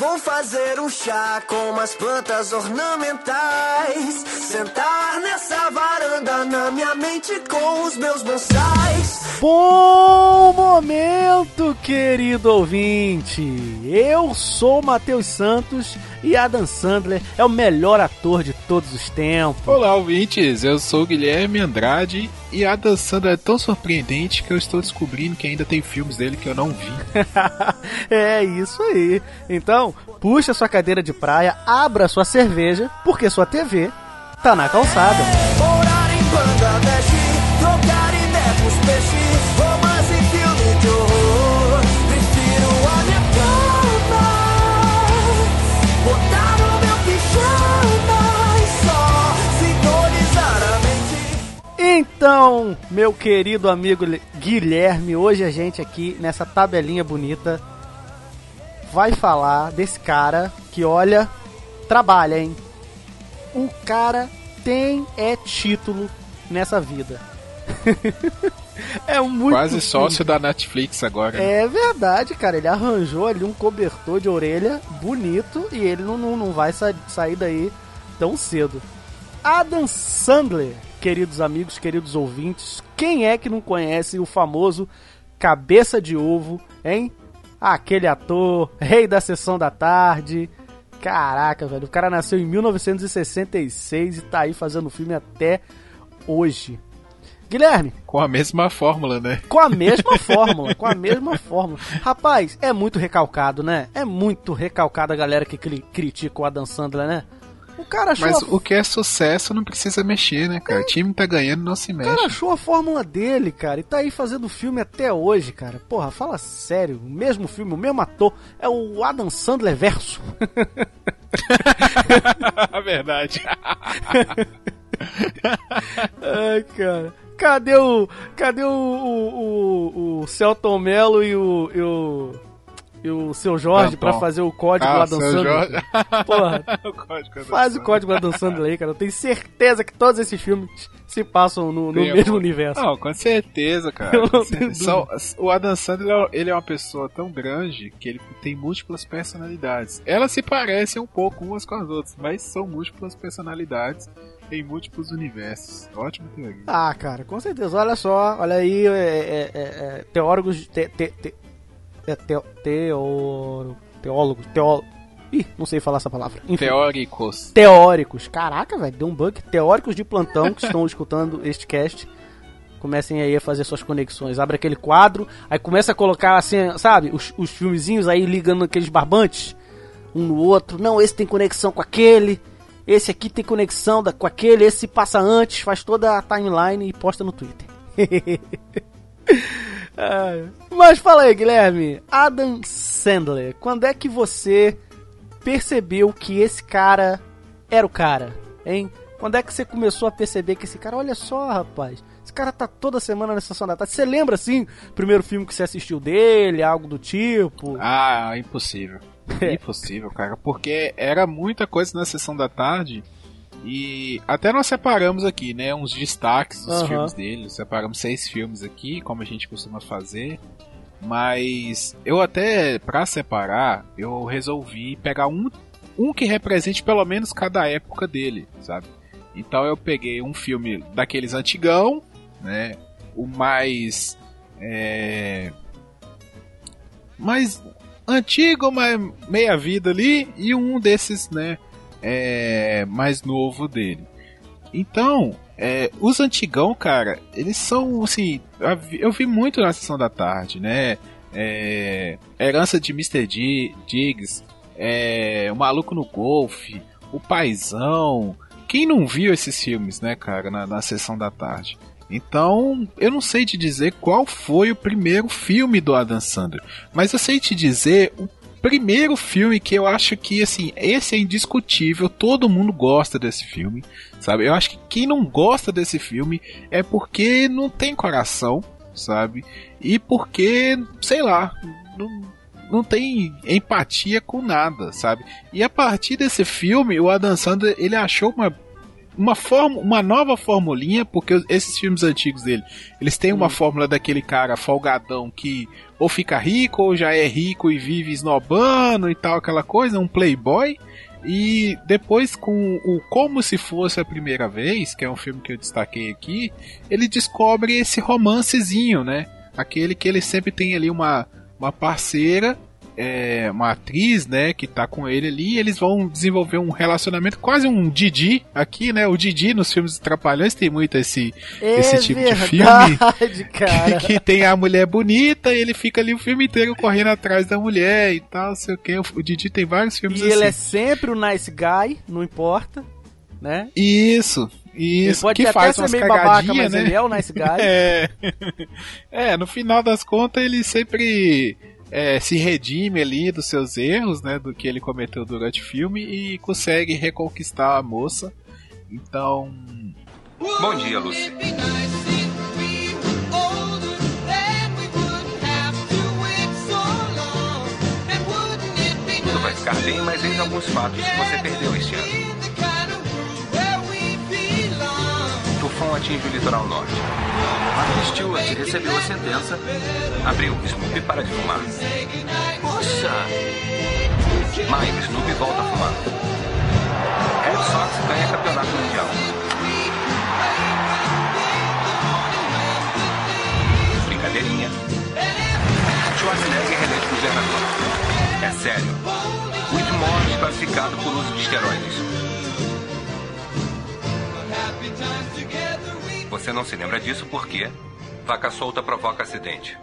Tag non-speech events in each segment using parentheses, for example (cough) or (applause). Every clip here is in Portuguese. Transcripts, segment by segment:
Vou fazer um chá com umas plantas ornamentais. Sentar nessa varanda na minha mente com os meus bonsais. Bom momento, querido ouvinte! Eu sou Matheus Santos e Adam Sandler é o melhor ator de todos os tempos. Olá, ouvintes! Eu sou Guilherme Andrade e Adam Sandler é tão surpreendente que eu estou descobrindo que ainda tem filmes dele que eu não vi. (laughs) é isso aí. Então, puxa sua cadeira de praia, abra sua cerveja, porque sua TV tá na calçada. Morar em Bangladesh, trocar ideia com os peixes, romance e filme de horror. Prefiro a minha cama, botar no meu pijama e só sintonizar a mente. Então, meu querido amigo Guilherme, hoje a gente aqui nessa tabelinha bonita vai falar desse cara que, olha, trabalha, hein? O cara tem é título nessa vida. (laughs) é muito Quase sócio da Netflix agora. né? É verdade, cara. Ele arranjou ali um cobertor de orelha bonito e ele não, não, não vai sa- sair daí tão cedo. Adam Sandler, queridos amigos, queridos ouvintes, quem é que não conhece o famoso Cabeça de Ovo, hein? Aquele ator, rei da sessão da tarde. Caraca, velho, o cara nasceu em 1966 e tá aí fazendo filme até hoje. Guilherme, Com a mesma fórmula, né? com a mesma fórmula, com a mesma fórmula. Rapaz, é muito recalcado, né? É muito recalcado a galera que cri- critica o Adam Sandler, né? O cara achou, Mas a, o que é sucesso não precisa mexer, né, cara? O time tá ganhando, não se o cara mexe. achou a fórmula dele, cara, e tá aí fazendo filme até hoje, cara. Porra, fala sério, o mesmo filme, o mesmo ator, é o Adam Sandler verso. (laughs) Verdade. (laughs) Ai, cara. Cadê o. Cadê o. O, o, o Celton Mello e o. E o, e o seu Jorge Danton. pra fazer o código Ah, lá dançando? (laughs) Porra, (laughs) o código é faz o código Adam Sandler aí, cara. Eu tenho certeza que todos esses filmes se passam no, no mesmo algum- universo. Não, com certeza, cara. Eu não tenho. São- o Adam Sandler, ele é uma pessoa tão grande que ele tem múltiplas personalidades. Elas se parecem um pouco umas com as outras, mas são múltiplas personalidades em múltiplos universos. Ótima teoria. Ah, cara, com certeza. Olha só, olha aí, é, é, é, é, teóricos. Te, te, te, é, teo, teoro, teólogos, teó, Ih, não sei falar essa palavra. Enfim, Teóricos. teóricos. Caraca, velho, deu um bug. Teóricos de plantão que estão (laughs) escutando este cast. Comecem aí a fazer suas conexões. Abre aquele quadro, aí começa a colocar assim, sabe, os, os filmezinhos aí ligando aqueles barbantes um no outro. Não, esse tem conexão com aquele. Esse aqui tem conexão da, com aquele. Esse passa antes, faz toda a timeline e posta no Twitter. (laughs) Ai. Mas fala aí, Guilherme. Adam Sandler, quando é que você percebeu que esse cara era o cara, hein? Quando é que você começou a perceber que esse cara, olha só, rapaz, esse cara tá toda semana na sessão da tarde. Você lembra assim, primeiro filme que você assistiu dele, algo do tipo? Ah, impossível. (laughs) Impossível, cara. Porque era muita coisa na sessão da tarde. E até nós separamos aqui, né? Uns destaques dos filmes dele. Separamos seis filmes aqui, como a gente costuma fazer. Mas eu até, pra separar, eu resolvi pegar um, um que represente pelo menos cada época dele, sabe? Então eu peguei um filme daqueles antigão, né? O mais. É, mais antigo, mais meia vida ali, e um desses, né? É, mais novo dele. Então, é, os antigão, cara, eles são assim. eu vi- muito na sessão da tarde, né? É, Herança de Mr. D, Diggs, é, O Maluco no Golfe, O Paizão. Quem não viu esses filmes, né, cara, na, na sessão da tarde? Então, eu não sei te dizer qual foi o primeiro filme do Adam Sandler, mas eu sei te dizer o primeiro filme que eu acho que, assim, esse é indiscutível, todo mundo gosta desse filme, sabe? Eu acho que quem não gosta desse filme é porque não tem coração, sabe? E porque, sei lá, não, não tem empatia com nada, sabe? E a partir desse filme, o Adam Sandler, ele achou uma uma, forma, uma nova formulinha, porque esses filmes antigos dele, eles têm uma hum. fórmula daquele cara folgadão que ou fica rico ou já é rico e vive esnobando e tal, aquela coisa, um playboy. E depois com o Como Se Fosse a Primeira Vez, que é um filme que eu destaquei aqui, ele descobre esse romancezinho, né? Aquele que ele sempre tem ali uma, uma parceira é, uma atriz, né, que tá com ele ali, e eles vão desenvolver um relacionamento, quase um Didi aqui, né? O Didi nos filmes Trapalhões tem muito esse, é esse tipo verdade, de filme. (laughs) Cara. Que, que, tem a mulher bonita e ele fica ali o filme inteiro correndo atrás da mulher e tal, sei o que. O Didi tem vários filmes e assim. E ele é sempre o nice guy, não importa, né? Isso. Isso, pode que faz umas meio babaca, mas né? ele é o nice guy. (laughs) É. é, no final das contas ele sempre é, se redime ali dos seus erros, né, do que ele cometeu durante o filme e consegue reconquistar a moça. Então, bom dia, Lucy. Tudo vai ficar bem, mas eis alguns fatos que você perdeu este ano. Atinge o litoral norte. Mark Stewart recebeu a sentença. Abriu. Snoopy para de fumar. Poxa! Maio, Snoopy volta a fumar. Red Sox ganha campeonato mundial. Brincadeirinha. Schwarzenegger reeleito governador. É sério. Whitmore desclassificado por uso de esteroides. Você não se lembra disso porque vaca solta provoca acidente.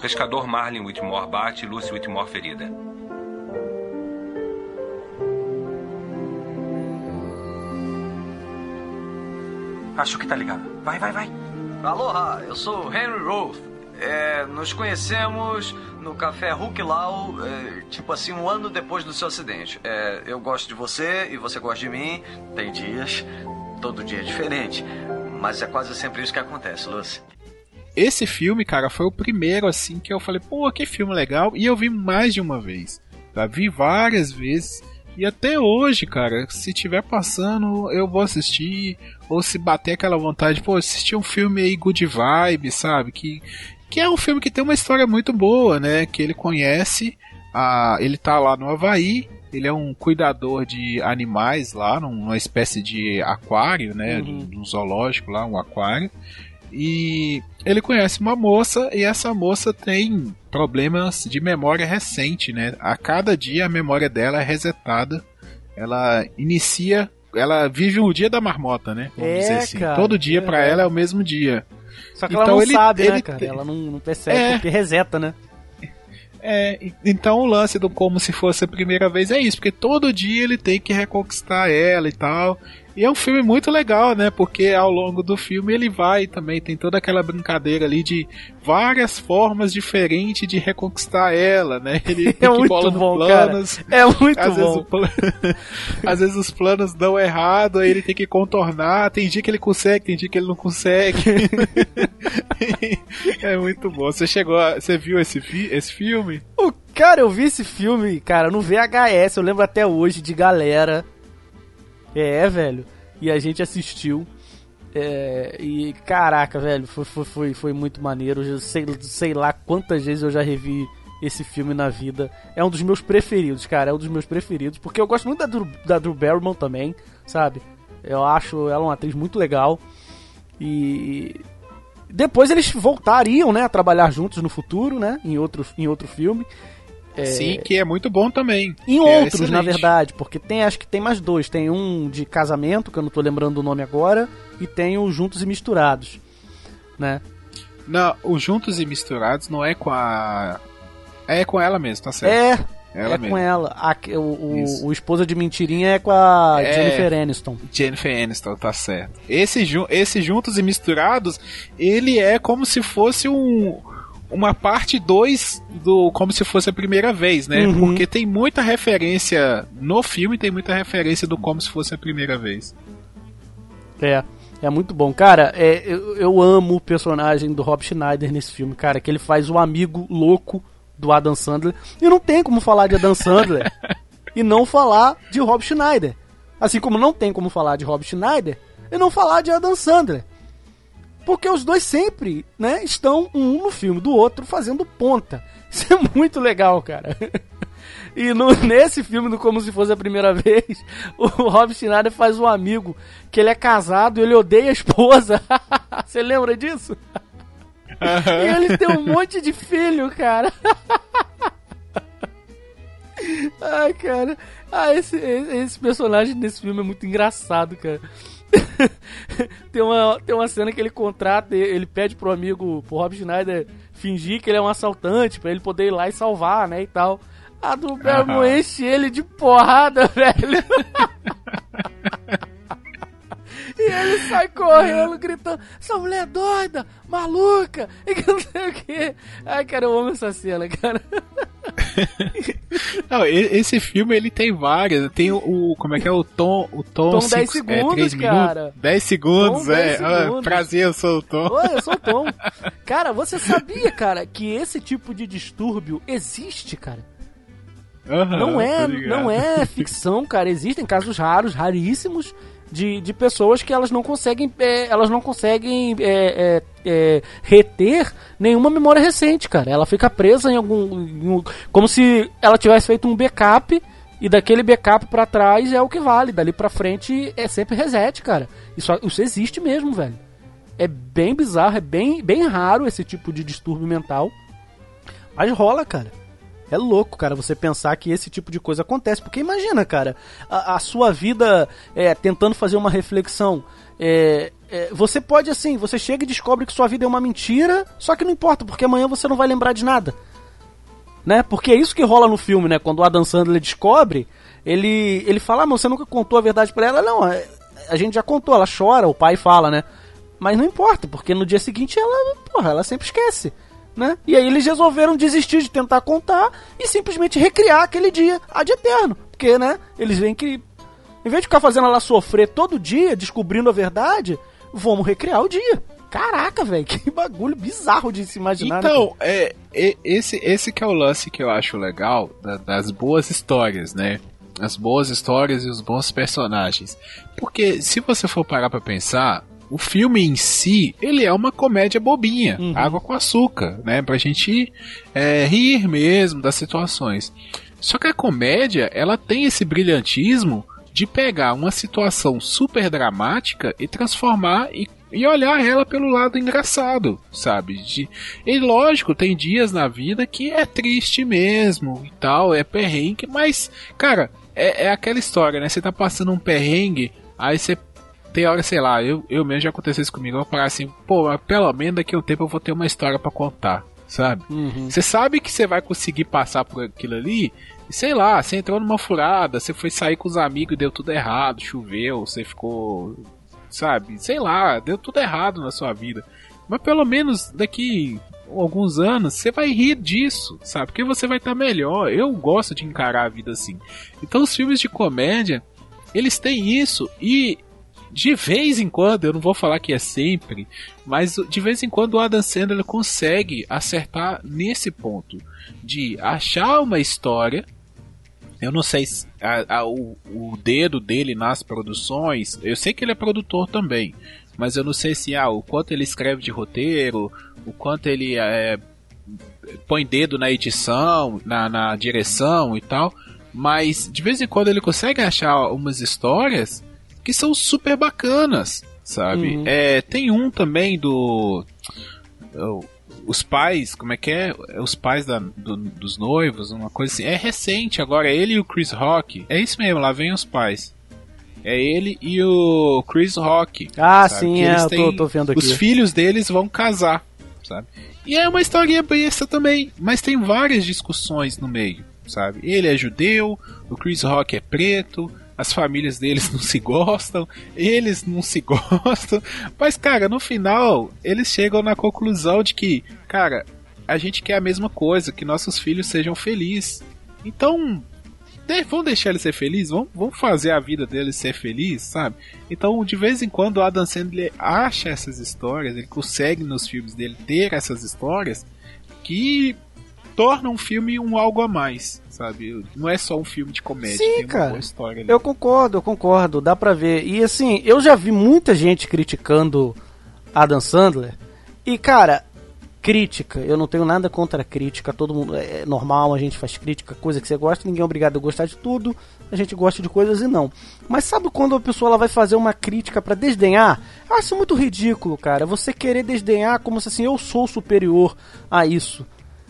Pescador Marlin Whitmore bate Lucy Whitmore ferida. Acho que tá ligado. Vai, vai, vai. Aloha, eu sou Henry Roth. É, nos conhecemos no café Hulk Lau, é, tipo assim, um ano depois do seu acidente. É, eu gosto de você e você gosta de mim. Tem dias, todo dia é diferente. Mas é quase sempre isso que acontece, Lucy. Esse filme, cara, foi o primeiro assim que eu falei, pô, que filme legal. E eu vi mais de uma vez. Tá? Vi várias vezes. E até hoje, cara, se tiver passando, eu vou assistir. Ou se bater aquela vontade, pô, assistir um filme aí good vibe, sabe? Que, que é um filme que tem uma história muito boa, né? Que ele conhece, a, ele tá lá no Havaí, ele é um cuidador de animais lá, numa espécie de aquário, né? Uhum. Um zoológico lá, um aquário. E ele conhece uma moça e essa moça tem problemas de memória recente, né? A cada dia a memória dela é resetada. Ela inicia, ela vive o dia da marmota, né? Vamos é, dizer assim. Cara, Todo dia é. para ela é o mesmo dia. Só que então ela não ele, sabe, ele, né, cara? Ela não, não percebe é, porque reseta, né? É, então o lance do como se fosse a primeira vez é isso, porque todo dia ele tem que reconquistar ela e tal. E é um filme muito legal, né? Porque ao longo do filme ele vai também, tem toda aquela brincadeira ali de várias formas diferentes de reconquistar ela, né? (laughs) Ele é muito bola bom, planos. Cara. É muito às bom. Vezes (laughs) às vezes os planos dão errado, aí ele tem que contornar. Tem dia que ele consegue, tem dia que ele não consegue. (laughs) é muito bom. Você chegou a... Você viu esse, fi... esse filme? O cara, eu vi esse filme, cara, no VHS. Eu lembro até hoje de galera é, velho. E a gente assistiu. É, e caraca, velho, foi, foi, foi, muito maneiro. Eu sei, sei lá quantas vezes eu já revi esse filme na vida. É um dos meus preferidos, cara. É um dos meus preferidos. Porque eu gosto muito da Drew, da Drew Barrymore também, sabe? Eu acho ela uma atriz muito legal. E depois eles voltariam, né, a trabalhar juntos no futuro, né, em outro, em outro filme. É... Sim, que é muito bom também. Em é outros, é na verdade, porque tem acho que tem mais dois. Tem um de casamento, que eu não tô lembrando o nome agora, e tem o Juntos e Misturados, né? Não, o Juntos e Misturados não é com a... É com ela mesmo, tá certo. É, ela é mesmo. com ela. A, o, o, o, Esposa de Mentirinha é com a é, Jennifer Aniston. Jennifer Aniston, tá certo. Esse, esse Juntos e Misturados, ele é como se fosse um uma parte 2 do como se fosse a primeira vez, né? Uhum. Porque tem muita referência no filme, tem muita referência do como se fosse a primeira vez. É. É muito bom. Cara, é, eu, eu amo o personagem do Rob Schneider nesse filme, cara, que ele faz o amigo louco do Adam Sandler. E não tem como falar de Adam Sandler (laughs) e não falar de Rob Schneider. Assim como não tem como falar de Rob Schneider e não falar de Adam Sandler. Porque os dois sempre, né, estão um no filme do outro fazendo ponta. (laughs) Isso é muito legal, cara. (laughs) E no, nesse filme, no Como Se Fosse a Primeira Vez, (laughs) o Rob Schneider faz um amigo que ele é casado e ele odeia a esposa. Você lembra disso? E ele tem um monte de filho, cara. Ai, cara. Ah, esse, esse personagem desse filme é muito engraçado, cara. (laughs) tem, uma, tem uma cena que ele contrata, ele pede pro amigo, pro Rob Schneider, fingir que ele é um assaltante, para ele poder ir lá e salvar, né, e tal. A do Bermo enche ele de porrada, (laughs) velho. E ele sai correndo, gritando: Essa mulher é doida, maluca, (laughs) e que não sei o que. Ai, cara, eu amo essa cena, cara. Não, esse filme ele tem várias. Tem o. Como é que é? O tom. O tom, tom 10 segundos, é, cara. Minutos, 10 segundos, tom é. 10 segundos. Ah, prazer, eu sou o Tom. Oi, eu sou o Tom. Cara, você sabia, cara, que esse tipo de distúrbio existe, cara? Uhum, não é, não é ficção, cara. Existem casos raros, raríssimos, de, de pessoas que elas não conseguem, é, elas não conseguem é, é, é, reter nenhuma memória recente, cara. Ela fica presa em algum, em um, como se ela tivesse feito um backup e daquele backup para trás é o que vale. Dali para frente é sempre reset, cara. Isso, isso existe mesmo, velho. É bem bizarro, é bem, bem raro esse tipo de distúrbio mental. Mas rola, cara. É louco, cara, você pensar que esse tipo de coisa acontece. Porque imagina, cara, a, a sua vida é, tentando fazer uma reflexão. É, é, você pode, assim, você chega e descobre que sua vida é uma mentira, só que não importa, porque amanhã você não vai lembrar de nada. Né? Porque é isso que rola no filme, né? Quando o Adam Sandler descobre, ele, ele fala, ah, mas você nunca contou a verdade pra ela. Não, é, a gente já contou, ela chora, o pai fala, né? Mas não importa, porque no dia seguinte ela, porra, ela sempre esquece né? E aí eles resolveram desistir de tentar contar e simplesmente recriar aquele dia ad eterno. Porque, né, eles veem que em vez de ficar fazendo ela sofrer todo dia, descobrindo a verdade, vamos recriar o dia. Caraca, velho, (laughs) que bagulho bizarro de se imaginar. Né, então, né? é, é, esse, esse que é o lance que eu acho legal da, das boas histórias, né? As boas histórias e os bons personagens. Porque se você for parar pra pensar, o filme em si, ele é uma comédia bobinha, uhum. água com açúcar, né? Pra gente é, rir mesmo das situações. Só que a comédia, ela tem esse brilhantismo de pegar uma situação super dramática e transformar e, e olhar ela pelo lado engraçado, sabe? De, e lógico, tem dias na vida que é triste mesmo e tal, é perrengue, mas, cara, é, é aquela história, né? Você tá passando um perrengue, aí você tem hora, sei lá, eu, eu mesmo já aconteceu isso comigo, eu vou parar assim, pô, pelo menos daqui a um tempo eu vou ter uma história para contar, sabe? Uhum. Você sabe que você vai conseguir passar por aquilo ali, e sei lá, você entrou numa furada, você foi sair com os amigos e deu tudo errado, choveu, você ficou, sabe, sei lá, deu tudo errado na sua vida. Mas pelo menos daqui alguns anos, você vai rir disso, sabe? Porque você vai estar tá melhor. Eu gosto de encarar a vida assim. Então os filmes de comédia, eles têm isso e de vez em quando, eu não vou falar que é sempre, mas de vez em quando o Adam Sandler consegue acertar nesse ponto de achar uma história. Eu não sei se a, a, o, o dedo dele nas produções. Eu sei que ele é produtor também, mas eu não sei se ah, o quanto ele escreve de roteiro, o quanto ele é, põe dedo na edição, na, na direção e tal. Mas de vez em quando ele consegue achar umas histórias que são super bacanas, sabe? Uhum. É, tem um também do. Os pais, como é que é? Os pais da, do, dos noivos, uma coisa assim. É recente agora, é ele e o Chris Rock. É isso mesmo, lá vem os pais. É ele e o Chris Rock. Ah, sabe? sim, é, eu tô, tô, vendo aqui. Os filhos deles vão casar, sabe? E é uma historinha besta também, mas tem várias discussões no meio, sabe? Ele é judeu, o Chris Rock é preto, as famílias deles não se gostam, eles não se (laughs) gostam, mas cara, no final eles chegam na conclusão de que, cara, a gente quer a mesma coisa, que nossos filhos sejam felizes. Então, vamos deixar eles ser felizes, vamos, vamos fazer a vida deles ser feliz, sabe? Então, de vez em quando, o Adam Sandler acha essas histórias, ele consegue nos filmes dele ter essas histórias que torna um filme um algo a mais, sabe? Não é só um filme de comédia, Sim, tem uma cara. história ali. Eu concordo, eu concordo, dá pra ver. E assim, eu já vi muita gente criticando Adam Sandler. E cara, crítica, eu não tenho nada contra a crítica, todo mundo é normal, a gente faz crítica, coisa que você gosta, ninguém é obrigado a gostar de tudo, a gente gosta de coisas e não. Mas sabe quando a pessoa ela vai fazer uma crítica pra desdenhar? Eu acho muito ridículo, cara. Você querer desdenhar como se assim eu sou superior a isso.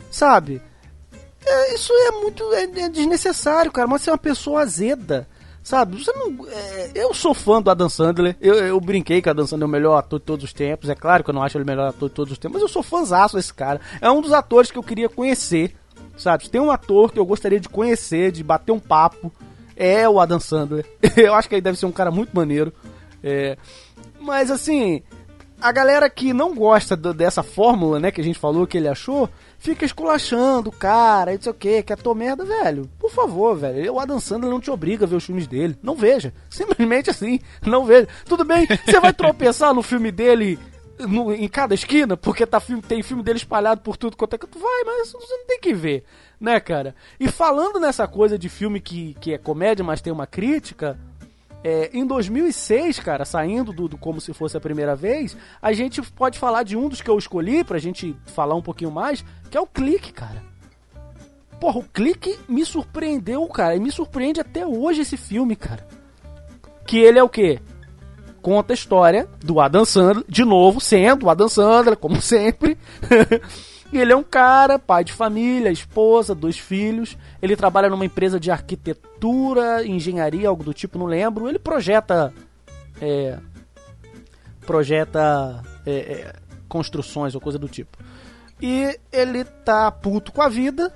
Sabe? É, isso é muito é, é desnecessário, cara. Mas você é uma pessoa azeda. Sabe? Você não. é, eu sou fã do Adam Sandler. Eu, eu brinquei que o Adam Sandler é o melhor ator de todos os tempos. É claro que eu não acho ele o melhor ator de todos os tempos, mas eu sou fãzaço desse cara. É um dos atores que eu queria conhecer. Sabe? Tem um ator que eu gostaria de conhecer, de bater um papo, é o Adam Sandler. (laughs) eu acho que ele deve ser um cara muito maneiro. É, mas assim, a galera que não gosta do- dessa fórmula, né, que a gente falou que ele achou, fica esculachando o cara, não sei o que, que ator merda, velho. Por favor, velho. O Adam Sandler não te obriga a ver os filmes dele. Não veja. Simplesmente assim, não veja. Tudo bem, você vai tropeçar no filme dele no- em cada esquina, porque tá filme, tem filme dele espalhado por tudo quanto é que tu vai, mas você não tem que ver, né, cara? E falando nessa coisa de filme que, que é comédia, mas tem uma crítica, é, em 2006, cara, saindo do, do Como Se Fosse a Primeira Vez, a gente pode falar de um dos que eu escolhi pra gente falar um pouquinho mais, que é o Clique, cara. Porra, o Clique me surpreendeu, cara, e me surpreende até hoje esse filme, cara. Que ele é o quê? Conta a história do Adam Sandler, de novo, sendo o Adam Sandler, como (laughs) sempre. E ele é um cara, pai de família, esposa, dois filhos. Ele trabalha numa empresa de arquitetura, engenharia, algo do tipo, não lembro. Ele projeta. é, projeta é, é, construções ou coisa do tipo. E ele tá puto com a vida,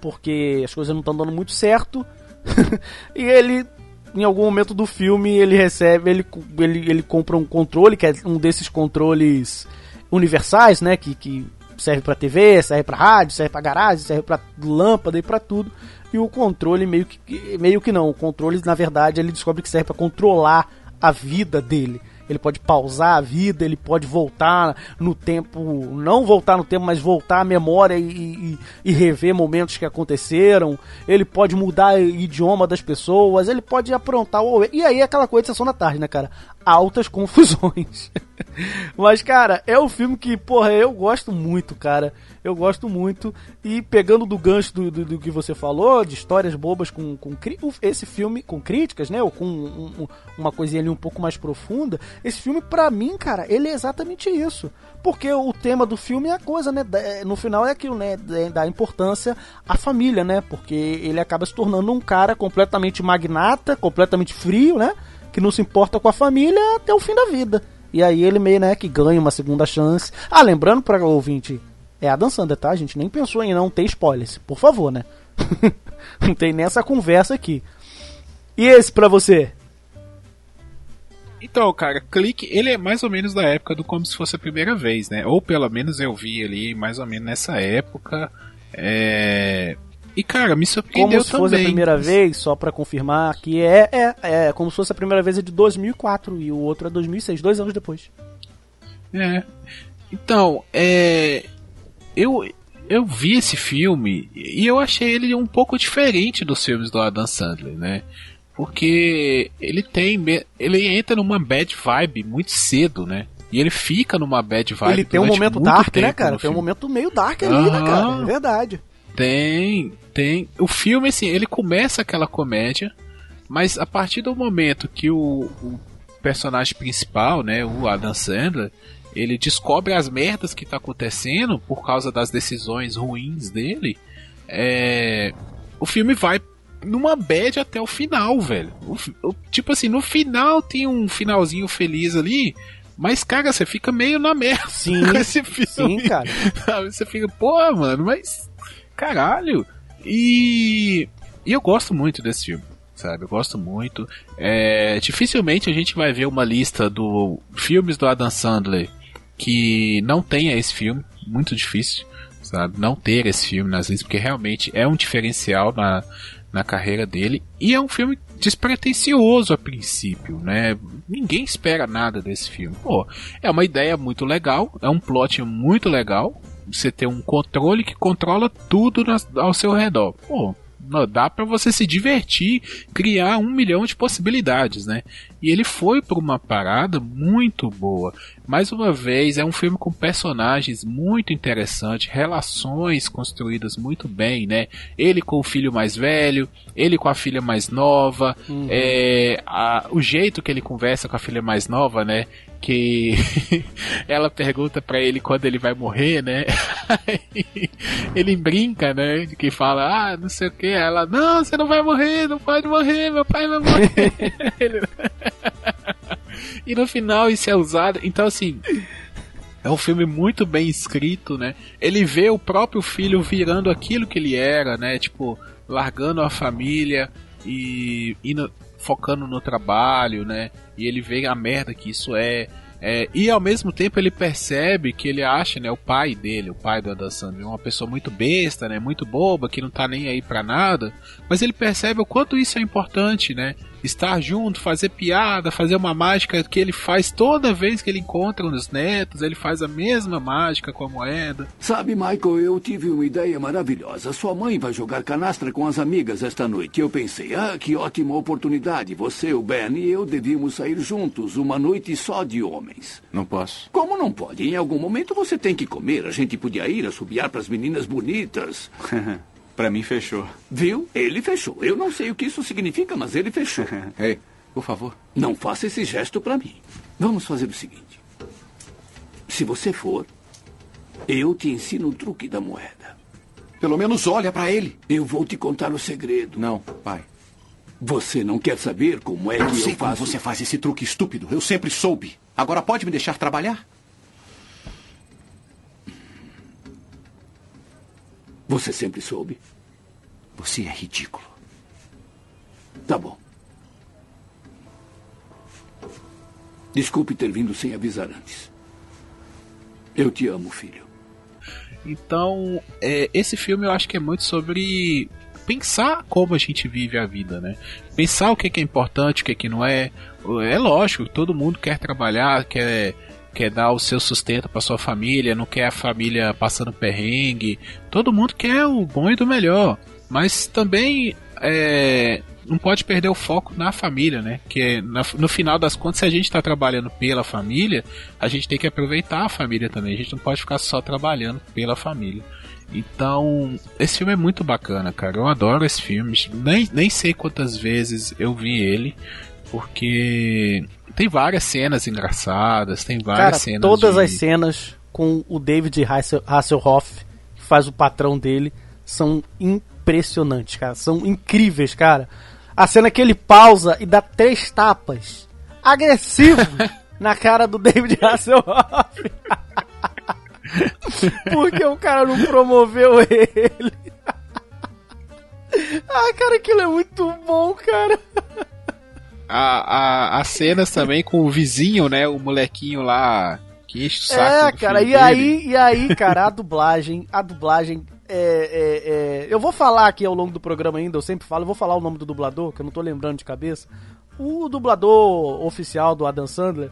porque as coisas não estão dando muito certo. (laughs) e ele, em algum momento do filme, ele recebe, ele, ele, ele compra um controle, que é um desses controles universais, né? Que, que serve pra TV, serve pra rádio, serve pra garagem, serve pra lâmpada e pra tudo. E o controle meio que meio que não, o controle na verdade ele descobre que serve pra controlar a vida dele. Ele pode pausar a vida, ele pode voltar no tempo, não voltar no tempo, mas voltar à memória e, e, e rever momentos que aconteceram. Ele pode mudar o idioma das pessoas, ele pode aprontar o. E aí aquela coisa de sessão da tarde, né, cara? Altas confusões. (laughs) Mas, cara, é um filme que, porra, eu gosto muito, cara. Eu gosto muito. E pegando do gancho do, do, do que você falou, de histórias bobas com, com esse filme, com críticas, né? Ou com um- um- uma coisinha ali um pouco mais profunda. Esse filme, pra mim, cara, ele é exatamente isso. Porque o tema do filme é a coisa, né? é, No final é aquilo, né? da- Da importância à família, né? Porque ele acaba se tornando um cara completamente magnata, completamente frio, né? Que não se importa com a família até o fim da vida. E aí ele meio, né, que ganha uma segunda chance. Ah, lembrando para o ouvinte, é a Sandler, tá? A gente nem pensou em não ter spoilers. Por favor, né? (laughs) não tem nessa conversa aqui. E esse pra você? Então, cara, Clique, ele é mais ou menos da época do Como Se Fosse a Primeira Vez, né? Ou pelo menos eu vi ali mais ou menos nessa época. É... E, cara, me surpreendeu Como se também. fosse a primeira vez, só pra confirmar que é, é, é, como se fosse a primeira vez é de 2004 e o outro é 2006, dois anos depois. É. Então, é. Eu, eu vi esse filme e eu achei ele um pouco diferente dos filmes do Adam Sandler, né? Porque ele tem. Ele entra numa bad vibe muito cedo, né? E ele fica numa bad vibe Ele tem um momento dark, né, cara? Tem um momento meio dark ali, né, cara? É verdade. Tem, tem. O filme, assim, ele começa aquela comédia, mas a partir do momento que o, o personagem principal, né, o Adam Sandler, ele descobre as merdas que tá acontecendo por causa das decisões ruins dele, é, o filme vai numa bad até o final, velho. O o- tipo assim, no final tem um finalzinho feliz ali, mas, cara, você fica meio na merda Sim, (laughs) com esse filme. sim, cara. Você fica, pô, mano, mas. Caralho! E. E eu gosto muito desse filme, sabe? Eu gosto muito. É, dificilmente a gente vai ver uma lista do filmes do Adam Sandler que não tenha esse filme. Muito difícil, sabe? Não ter esse filme nas listas, porque realmente é um diferencial na, na carreira dele. E é um filme despretensioso a princípio, né? Ninguém espera nada desse filme. Pô, é uma ideia muito legal, é um plot muito legal, você ter um controle que controla tudo na, ao seu redor. Pô, dá para você se divertir, criar um milhão de possibilidades, né? E ele foi por uma parada muito boa. Mais uma vez, é um filme com personagens muito interessantes, relações construídas muito bem, né? Ele com o filho mais velho, ele com a filha mais nova, uhum. é, a, o jeito que ele conversa com a filha mais nova, né? Que (laughs) ela pergunta para ele quando ele vai morrer, né? (laughs) ele brinca, né? Que fala, ah, não sei o que. Ela, não, você não vai morrer, não pode morrer, meu pai vai morrer. (laughs) e no final isso é usado. Então, assim. É um filme muito bem escrito, né? Ele vê o próprio filho virando aquilo que ele era, né? Tipo, largando a família e indo, focando no trabalho, né? E ele vê a merda que isso é. É, e ao mesmo tempo ele percebe que ele acha, né, o pai dele, o pai do Adam Sandler, uma pessoa muito besta, né, muito boba, que não tá nem aí para nada, mas ele percebe o quanto isso é importante, né? estar junto, fazer piada, fazer uma mágica que ele faz toda vez que ele encontra os netos, ele faz a mesma mágica com a moeda. Sabe, Michael, eu tive uma ideia maravilhosa. Sua mãe vai jogar canastra com as amigas esta noite. Eu pensei, ah, que ótima oportunidade. Você, o Ben e eu devíamos sair juntos, uma noite só de homens. Não posso. Como não pode? Em algum momento você tem que comer. A gente podia ir assobiar para as meninas bonitas. (laughs) Para mim, fechou. Viu? Ele fechou. Eu não sei o que isso significa, mas ele fechou. (laughs) Ei, por favor. Não faça esse gesto para mim. Vamos fazer o seguinte. Se você for, eu te ensino o truque da moeda. Pelo menos olha para ele. Eu vou te contar o segredo. Não, pai. Você não quer saber como é eu que sei eu faço? como você faz esse truque estúpido. Eu sempre soube. Agora pode me deixar trabalhar? Você sempre soube? Você é ridículo. Tá bom. Desculpe ter vindo sem avisar antes. Eu te amo, filho. Então, é, esse filme eu acho que é muito sobre pensar como a gente vive a vida, né? Pensar o que é importante, o que, é não é. É lógico, todo mundo quer trabalhar, quer quer dar o seu sustento para sua família, não quer a família passando perrengue. Todo mundo quer o bom e do melhor, mas também é, não pode perder o foco na família, né? Que no final das contas, se a gente está trabalhando pela família, a gente tem que aproveitar a família também. A gente não pode ficar só trabalhando pela família. Então, esse filme é muito bacana, cara. Eu adoro esse filme. Nem, nem sei quantas vezes eu vi ele, porque tem várias cenas engraçadas, tem várias Cara, cenas. Todas de... as cenas com o David Hasselhoff, que faz o patrão dele, são impressionantes, cara. São incríveis, cara. A cena que ele pausa e dá três tapas agressivo (laughs) na cara do David Hasselhoff. (laughs) Porque o cara não promoveu ele. (laughs) ah, cara, aquilo é muito bom, cara a, a, as cenas também com o vizinho, né? O molequinho lá que enche o saco. É, cara, e aí, e aí, cara, a dublagem, a dublagem é, é, é, Eu vou falar aqui ao longo do programa ainda, eu sempre falo, eu vou falar o nome do dublador, que eu não tô lembrando de cabeça. O dublador oficial do Adam Sandler,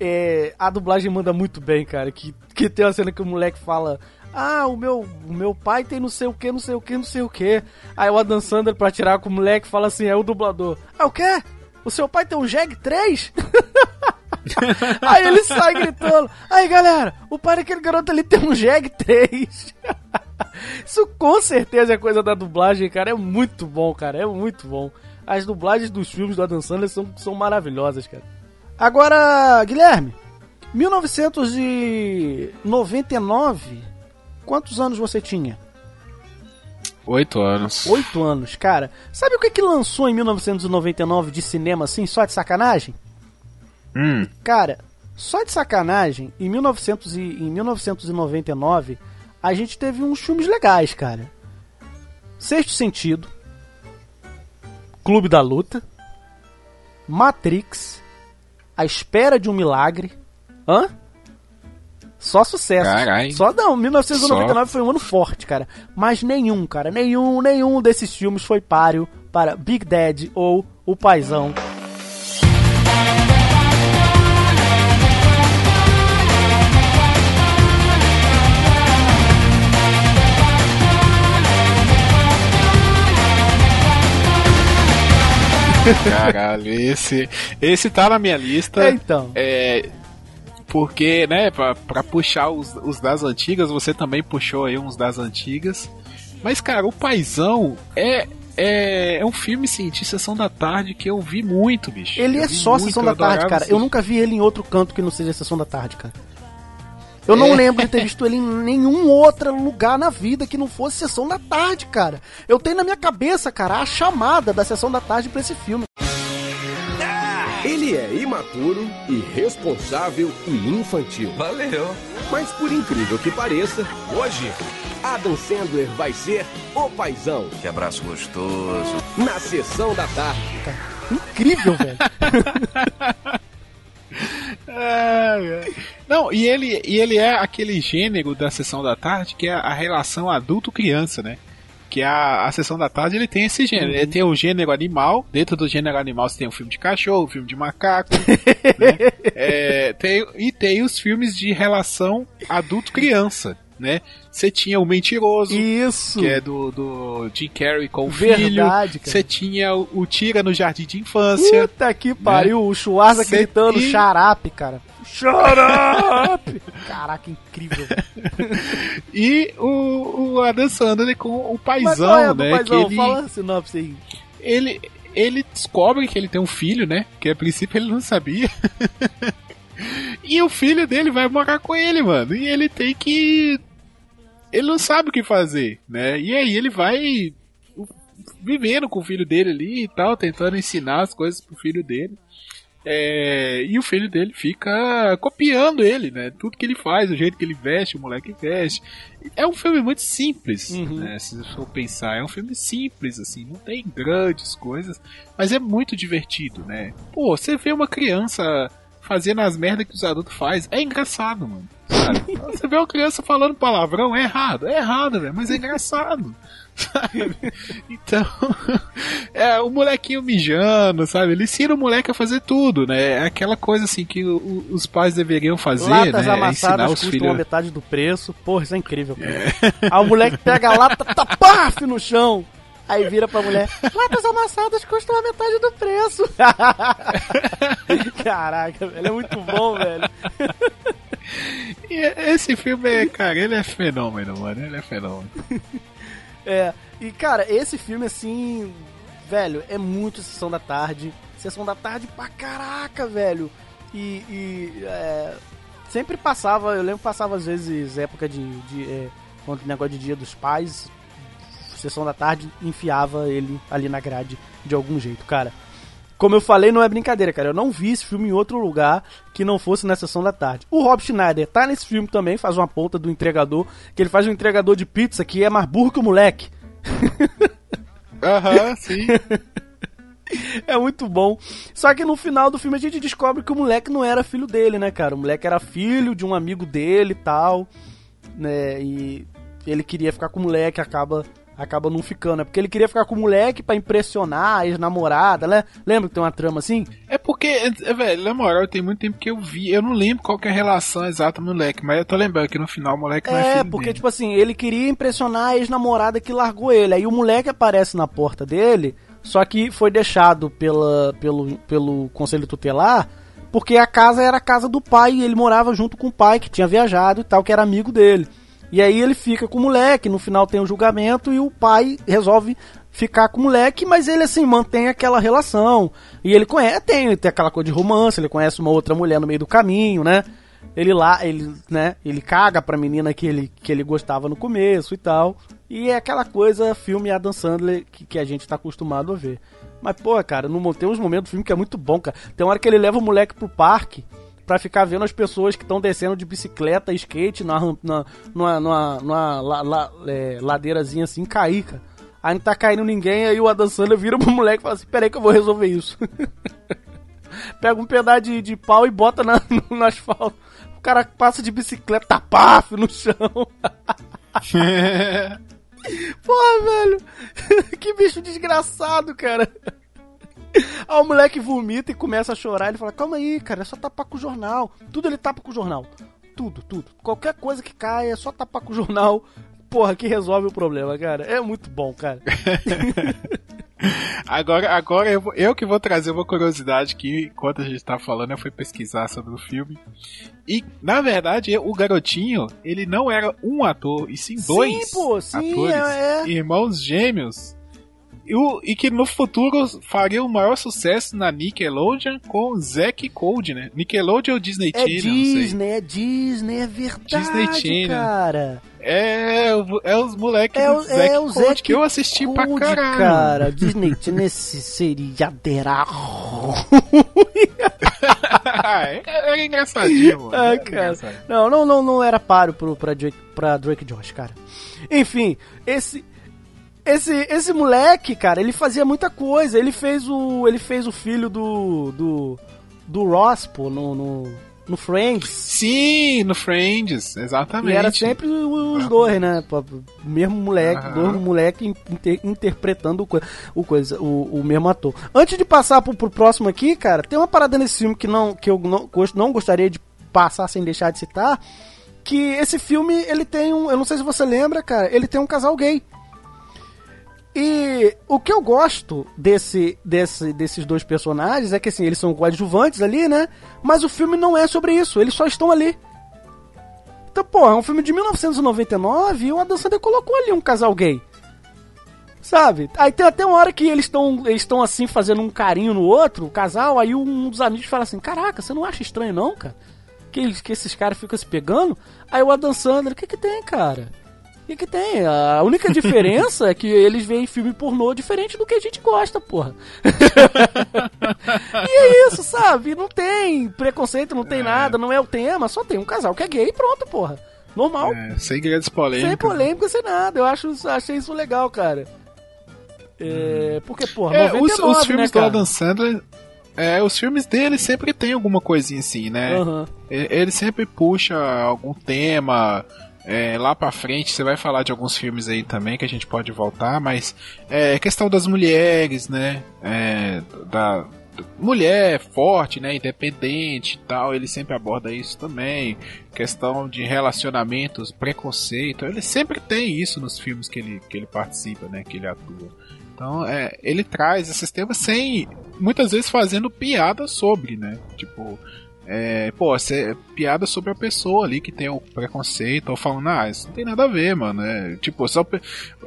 é, a dublagem manda muito bem, cara. Que, que tem uma cena que o moleque fala. Ah, o meu, o meu pai tem não sei o que, não sei o que, não sei o que. Aí o Adam Sandler, pra tirar com o moleque, fala assim: é o dublador. Ah, o quê? O seu pai tem um Jeg 3? (laughs) Aí ele sai gritando. Aí galera, o pai daquele garoto ali tem um Jeg 3. (laughs) Isso com certeza é coisa da dublagem, cara. É muito bom, cara. É muito bom. As dublagens dos filmes do Adam Sandler são, são maravilhosas, cara. Agora, Guilherme, 1999, quantos anos você tinha? Oito anos. Oito anos, cara. Sabe o que que lançou em 1999 de cinema assim, só de sacanagem? Hum. Cara, só de sacanagem, em, 1900 e, em 1999, a gente teve uns filmes legais, cara. Sexto Sentido, Clube da Luta, Matrix, A Espera de um Milagre. Hã? Só sucesso. Carai. Só não, 1999 Só... foi um ano forte, cara. Mas nenhum, cara, nenhum, nenhum desses filmes foi páreo para Big Dad ou O Paizão. Caralho, esse, esse tá na minha lista. É, então. É, porque, né, pra, pra puxar os, os das antigas, você também puxou aí uns das antigas. Mas, cara, o Paizão é, é, é um filme, sim, de sessão da tarde que eu vi muito, bicho. Ele Eu é só Sessão da Tarde, cara. Eu nunca vi ele em outro canto que não seja Sessão da Tarde, cara. Eu não É. lembro de ter visto ele em nenhum outro lugar na vida que não fosse Sessão da Tarde, cara. Eu tenho na minha cabeça, cara, a chamada da Sessão da Tarde pra esse filme. Ele é imaturo, irresponsável e infantil. Valeu. Mas por incrível que pareça, hoje, Adam Sandler vai ser o paizão Que abraço gostoso. na sessão da tarde. Incrível, velho. (laughs) Ai, ai. Não, e ele, e ele é aquele gênero da sessão da tarde que é a relação adulto-criança, né? Que a, a sessão da tarde ele tem esse gênero. Ele tem o gênero animal. Dentro do gênero animal você tem o filme de cachorro, o filme de macaco. (laughs) né? É, tem, e tem os filmes de relação adulto-criança, né? Você tinha o Mentiroso. Isso. Que é do, do Jim Carrey com o Verdade, filho. Você tinha o, o Tira no Jardim de Infância. Puta que pariu, o Schwarza Cê- gritando e- xarape, cara. Xarape! (laughs) Caraca, incrível. (laughs) E o, o Adam Sandler com o Mas paizão, é, do né? paizão? que ele, Fala a sinopse aí. ele, ele descobre que ele tem um filho, né? Que a princípio ele não sabia. (laughs) e o filho dele vai morar com ele, mano. E ele tem que. Ele não sabe o que fazer, né? E aí ele vai vivendo com o filho dele ali e tal, tentando ensinar as coisas pro filho dele. É, e o filho dele fica copiando ele, né? Tudo que ele faz, o jeito que ele veste, o moleque veste. É um filme muito simples, Uhum. né? Se for pensar, é um filme simples, assim, não tem grandes coisas, mas é muito divertido, né? Pô, você vê uma criança fazendo as merdas que os adultos fazem, é engraçado, mano. Sabe? Você vê uma criança falando palavrão, é errado, é errado, velho, mas é engraçado. Sabe? Então, (laughs) é o molequinho mijando, sabe? Ele ensina o moleque a fazer tudo, né? É aquela coisa assim que o- os pais deveriam fazer, Latas né? É ensinar amassadas os custam filhos. a metade do preço. Porra, isso é incrível, cara. Aí o moleque pega a lata, tá paf no chão. Aí vira pra mulher, latas amassadas custam a metade do preço. (laughs) Caraca, velho, é muito bom, velho. (laughs) Esse filme, é, cara, ele é fenômeno, mano. Ele é fenômeno. (laughs) É, e cara, esse filme assim, velho, é muito Sessão da Tarde. Sessão da Tarde pra caraca, velho. E, e, é, sempre passava, eu lembro passava às vezes época de, de é, quando negócio de Dia dos Pais, Sessão da Tarde, enfiava ele ali na grade de algum jeito, cara. Como eu falei, não é brincadeira, cara. Eu não vi esse filme em outro lugar que não fosse na sessão da tarde. O Rob Schneider tá nesse filme também, faz uma ponta do entregador, que ele faz um entregador de pizza que é mais burro que o moleque. (laughs) Aham, sim. (laughs) É muito bom. Só que no final do filme a gente descobre que o moleque não era filho dele, né, cara? O moleque era filho de um amigo dele e tal, né? E ele queria ficar com o moleque, acaba acaba não ficando. É porque ele queria ficar com o moleque pra impressionar a ex-namorada, né? Lembra que tem uma trama assim? É porque, é, velho, na moral, tem muito tempo que eu vi. Eu não lembro qual que é a relação exata do moleque, mas eu tô lembrando que no final o moleque não é É, filho porque, dele. tipo assim, ele queria impressionar a ex-namorada que largou ele. Aí o moleque aparece na porta dele, só que foi deixado pela, pelo, pelo conselho tutelar, porque a casa era a casa do pai e ele morava junto com o pai, que tinha viajado e tal, que era amigo dele. E aí ele fica com o moleque, no final tem o julgamento e o pai resolve ficar com o moleque, mas ele assim mantém aquela relação. E ele conhece, tem, tem aquela coisa de romance, ele conhece uma outra mulher no meio do caminho, né? Ele lá, ele, né, ele caga pra menina que ele, que ele gostava no começo e tal. E é aquela coisa, filme Adam Sandler que, que a gente tá acostumado a ver. Mas, pô, cara, no, tem uns momentos do filme que é muito bom, cara. Tem hora que ele leva o moleque pro parque pra ficar vendo as pessoas que estão descendo de bicicleta, skate, na, numa, numa, numa la- la- é, ladeirazinha assim, cair, cara. Aí não tá caindo ninguém, aí o Adam Sandler vira pro moleque e fala assim, peraí que eu vou resolver isso. (laughs) Pega um pedaço de, de pau e bota na- no, (laughs) no asfalto. O cara passa de bicicleta, paf no chão. (laughs) Porra, velho. que bicho desgraçado, cara. (laughs) Aí o moleque vomita e começa a chorar. Ele fala: Calma aí, cara, é só tapar com o jornal. Tudo ele tapa com o jornal. Tudo, tudo. Qualquer coisa que cai é só tapar com o jornal. (laughs) Porra, que resolve o problema, cara. É muito bom, cara. (laughs) Agora, agora eu, vou- eu que vou trazer uma curiosidade que, enquanto a gente tá falando, eu fui pesquisar sobre o filme. E, na verdade, o garotinho, ele não era um ator, e sim dois sim, pô, sim, atores, é, é. irmãos gêmeos. E, que no futuro faria o maior sucesso na Nickelodeon com Zack Cold, né? Nickelodeon ou Disney É Channel. Disney, é Disney, é verdade, Disney Channel. cara. É, o- é os moleques É do Zack é Cold que eu assisti pra Cold, caralho. cara. Disney (laughs) Channel esse seriadeira (laughs) é, era engraçadinho, mano. Ah, Era cara. engraçadinho. Não, não, não, não era páreo pro, pra, Drake, pra Drake Josh, cara. Enfim, esse. Esse, esse moleque, cara, ele fazia muita coisa. Ele fez o. Ele fez o filho do. do. do Ross, pô, no. no, no Friends. Sim, no Friends, exatamente. E era sempre os Ah. dois, né? O mesmo moleque, Aham. dois moleque inter- interpretando o, o, coisa, o, o mesmo ator. Antes de passar pro, pro próximo aqui, cara, tem uma parada nesse filme que, não, que eu não, não gostaria de passar sem deixar de citar. Que esse filme, ele tem um. Eu não sei se você lembra, cara, ele tem um casal gay. E o que eu gosto desse, desse, desses dois personagens é que assim, eles são coadjuvantes ali, né? Mas o filme não é sobre isso, eles só estão ali. Então, pô, é um filme de 1999 e o Adam Sandler colocou ali um casal gay. Sabe? Aí tem até uma hora que eles estão eles assim fazendo um carinho no outro, o casal, aí um dos amigos fala assim: Caraca, você não acha estranho não, cara? Que, que esses caras ficam se pegando? Aí o Adam Sandler, o que que tem, cara? O que tem? A única diferença é que eles veem filme pornô diferente do que a gente gosta, porra. (laughs) e é isso, sabe? Não tem preconceito, não tem nada, não é o tema, só tem um casal que é gay e pronto, porra. Normal. É, sem grandes polêmicas. Sem polêmica, sem nada. Eu acho, achei isso legal, cara. É, porque, porra, É, os, 99, os filmes né, do? Adam Sandler, é, os filmes dele sempre tem alguma coisinha assim, né? E- Ele sempre puxa algum tema. É, lá pra frente você vai falar de alguns filmes aí também que a gente pode voltar, mas é questão das mulheres, né? É, da, mulher forte, né? Independente e tal, ele sempre aborda isso também. Questão de relacionamentos, preconceito, ele sempre tem isso nos filmes que ele, que ele participa, né? Que ele atua. Então, é, ele traz esses temas sem muitas vezes fazendo piada sobre, né? Tipo, é, pô, cê, piada sobre a pessoa ali que tem o preconceito, ou falando, ah, isso não tem nada a ver, mano. É, tipo, são,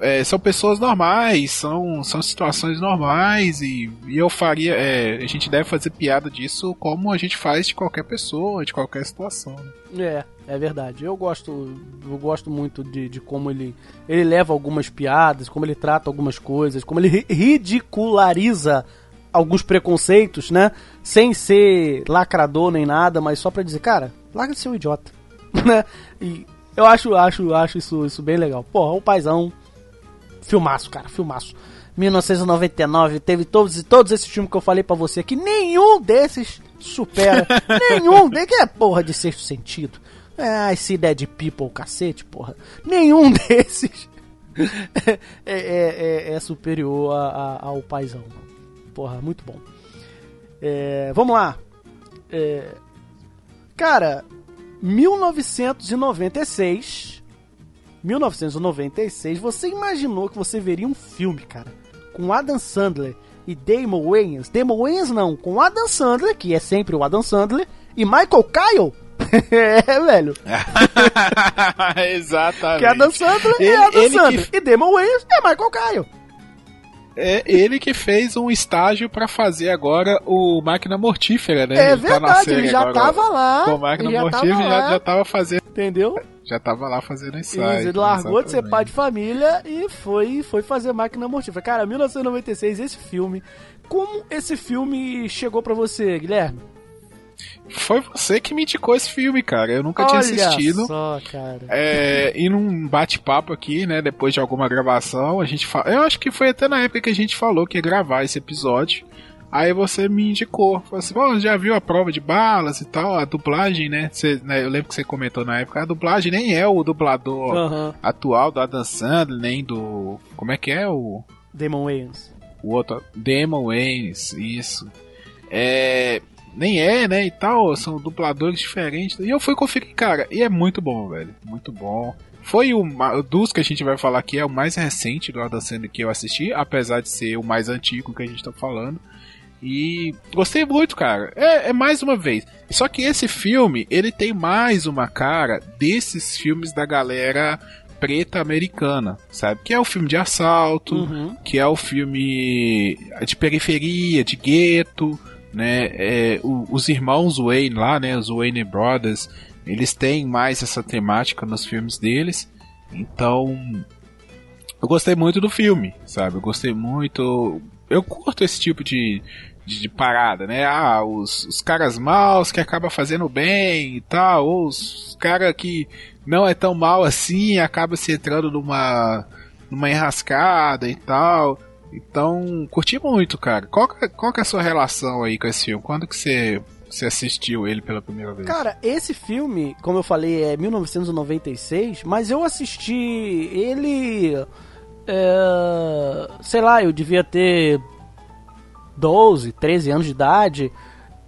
é, são pessoas normais, são, são situações normais, e, e eu faria. é, a gente deve fazer piada disso como a gente faz de qualquer pessoa, de qualquer situação. Né? É, é verdade. Eu gosto, eu gosto muito de, de como ele, ele leva algumas piadas, como ele trata algumas coisas, como ele ri- ridiculariza alguns preconceitos, né? Sem ser lacrador nem nada, mas só pra dizer, cara, larga de ser um idiota, (laughs) né? E eu acho, acho, acho isso, isso bem legal. Porra, o paizão, filmaço, cara, filmaço. 1999 teve todos, todos esses filmes que eu falei pra você aqui, nenhum desses supera, (laughs) nenhum deles, que é porra de sexto sentido. É, esse Dead People, cacete, porra. Nenhum (laughs) desses é, é- é- é superior a- a- ao paizão. Porra, muito bom. É, vamos lá. É, cara, 1996. 1996, você imaginou que você veria um filme, cara, com Adam Sandler e Damon Wayans? Damon Wayans não, com Adam Sandler, que é sempre o Adam Sandler, e Michael Kyle? (laughs) é, velho. (laughs) Exatamente. Que Adam Sandler Ele- é Adam ele que- Sandler. E Damon Wayans é Michael Kyle. É ele que fez um estágio pra fazer agora o Máquina Mortífera, né? É Ele tá na verdade, série ele já agora tava lá, Com Máquina já Mortífera tava já, já tava fazendo. Entendeu? Já tava lá fazendo Isso, ensaio. ele largou de ser exatamente. pai de família e foi, foi fazer Máquina Mortífera. Cara, 1996, esse filme. Como esse filme chegou pra você, Guilherme? Foi você que me indicou esse filme, cara. Eu nunca tinha assistido. só, cara. É, e num bate-papo aqui, né, depois de alguma gravação, a gente fa... Eu acho que foi até na época que a gente falou que ia gravar esse episódio. Aí você me indicou. Falou assim, bom, já viu a prova de balas e tal, a dublagem, né? Você, né, Eu lembro que você comentou na época, a dublagem nem é o dublador Aham. atual do Adam Sandler, nem do. Como é que é o. Damon Wayans. o outro, Damon Waynes, isso. É, nem é, né, e tal, são dubladores diferentes. E eu fui conferir, cara, e é muito bom, velho, muito bom. Foi o dos que a gente vai falar aqui, é o mais recente do Sandler que eu assisti, apesar de ser o mais antigo que a gente tá falando. E gostei muito, cara. É, é mais uma vez. Só que esse filme, ele tem mais uma cara desses filmes da galera preta americana, sabe? Que é o filme de assalto, Uhum. que é o filme de periferia, de gueto, né? É, o- os irmãos Wayne lá, né? Os Wayne Brothers, eles têm mais essa temática nos filmes deles. Então, eu gostei muito do filme, sabe? Eu gostei muito. Eu curto esse tipo de, de, de parada, né? Ah, os, os caras maus que acabam fazendo bem e tal, ou os caras que não é tão mal assim acaba se entrando numa, numa enrascada e tal. Então, curti muito, cara. Qual, que- qual que é a sua relação aí com esse filme? Quando que você, você assistiu ele pela primeira vez? Cara, esse filme, como eu falei, é 1996, mas eu assisti ele. é, sei lá, eu devia ter 12, 13 anos de idade.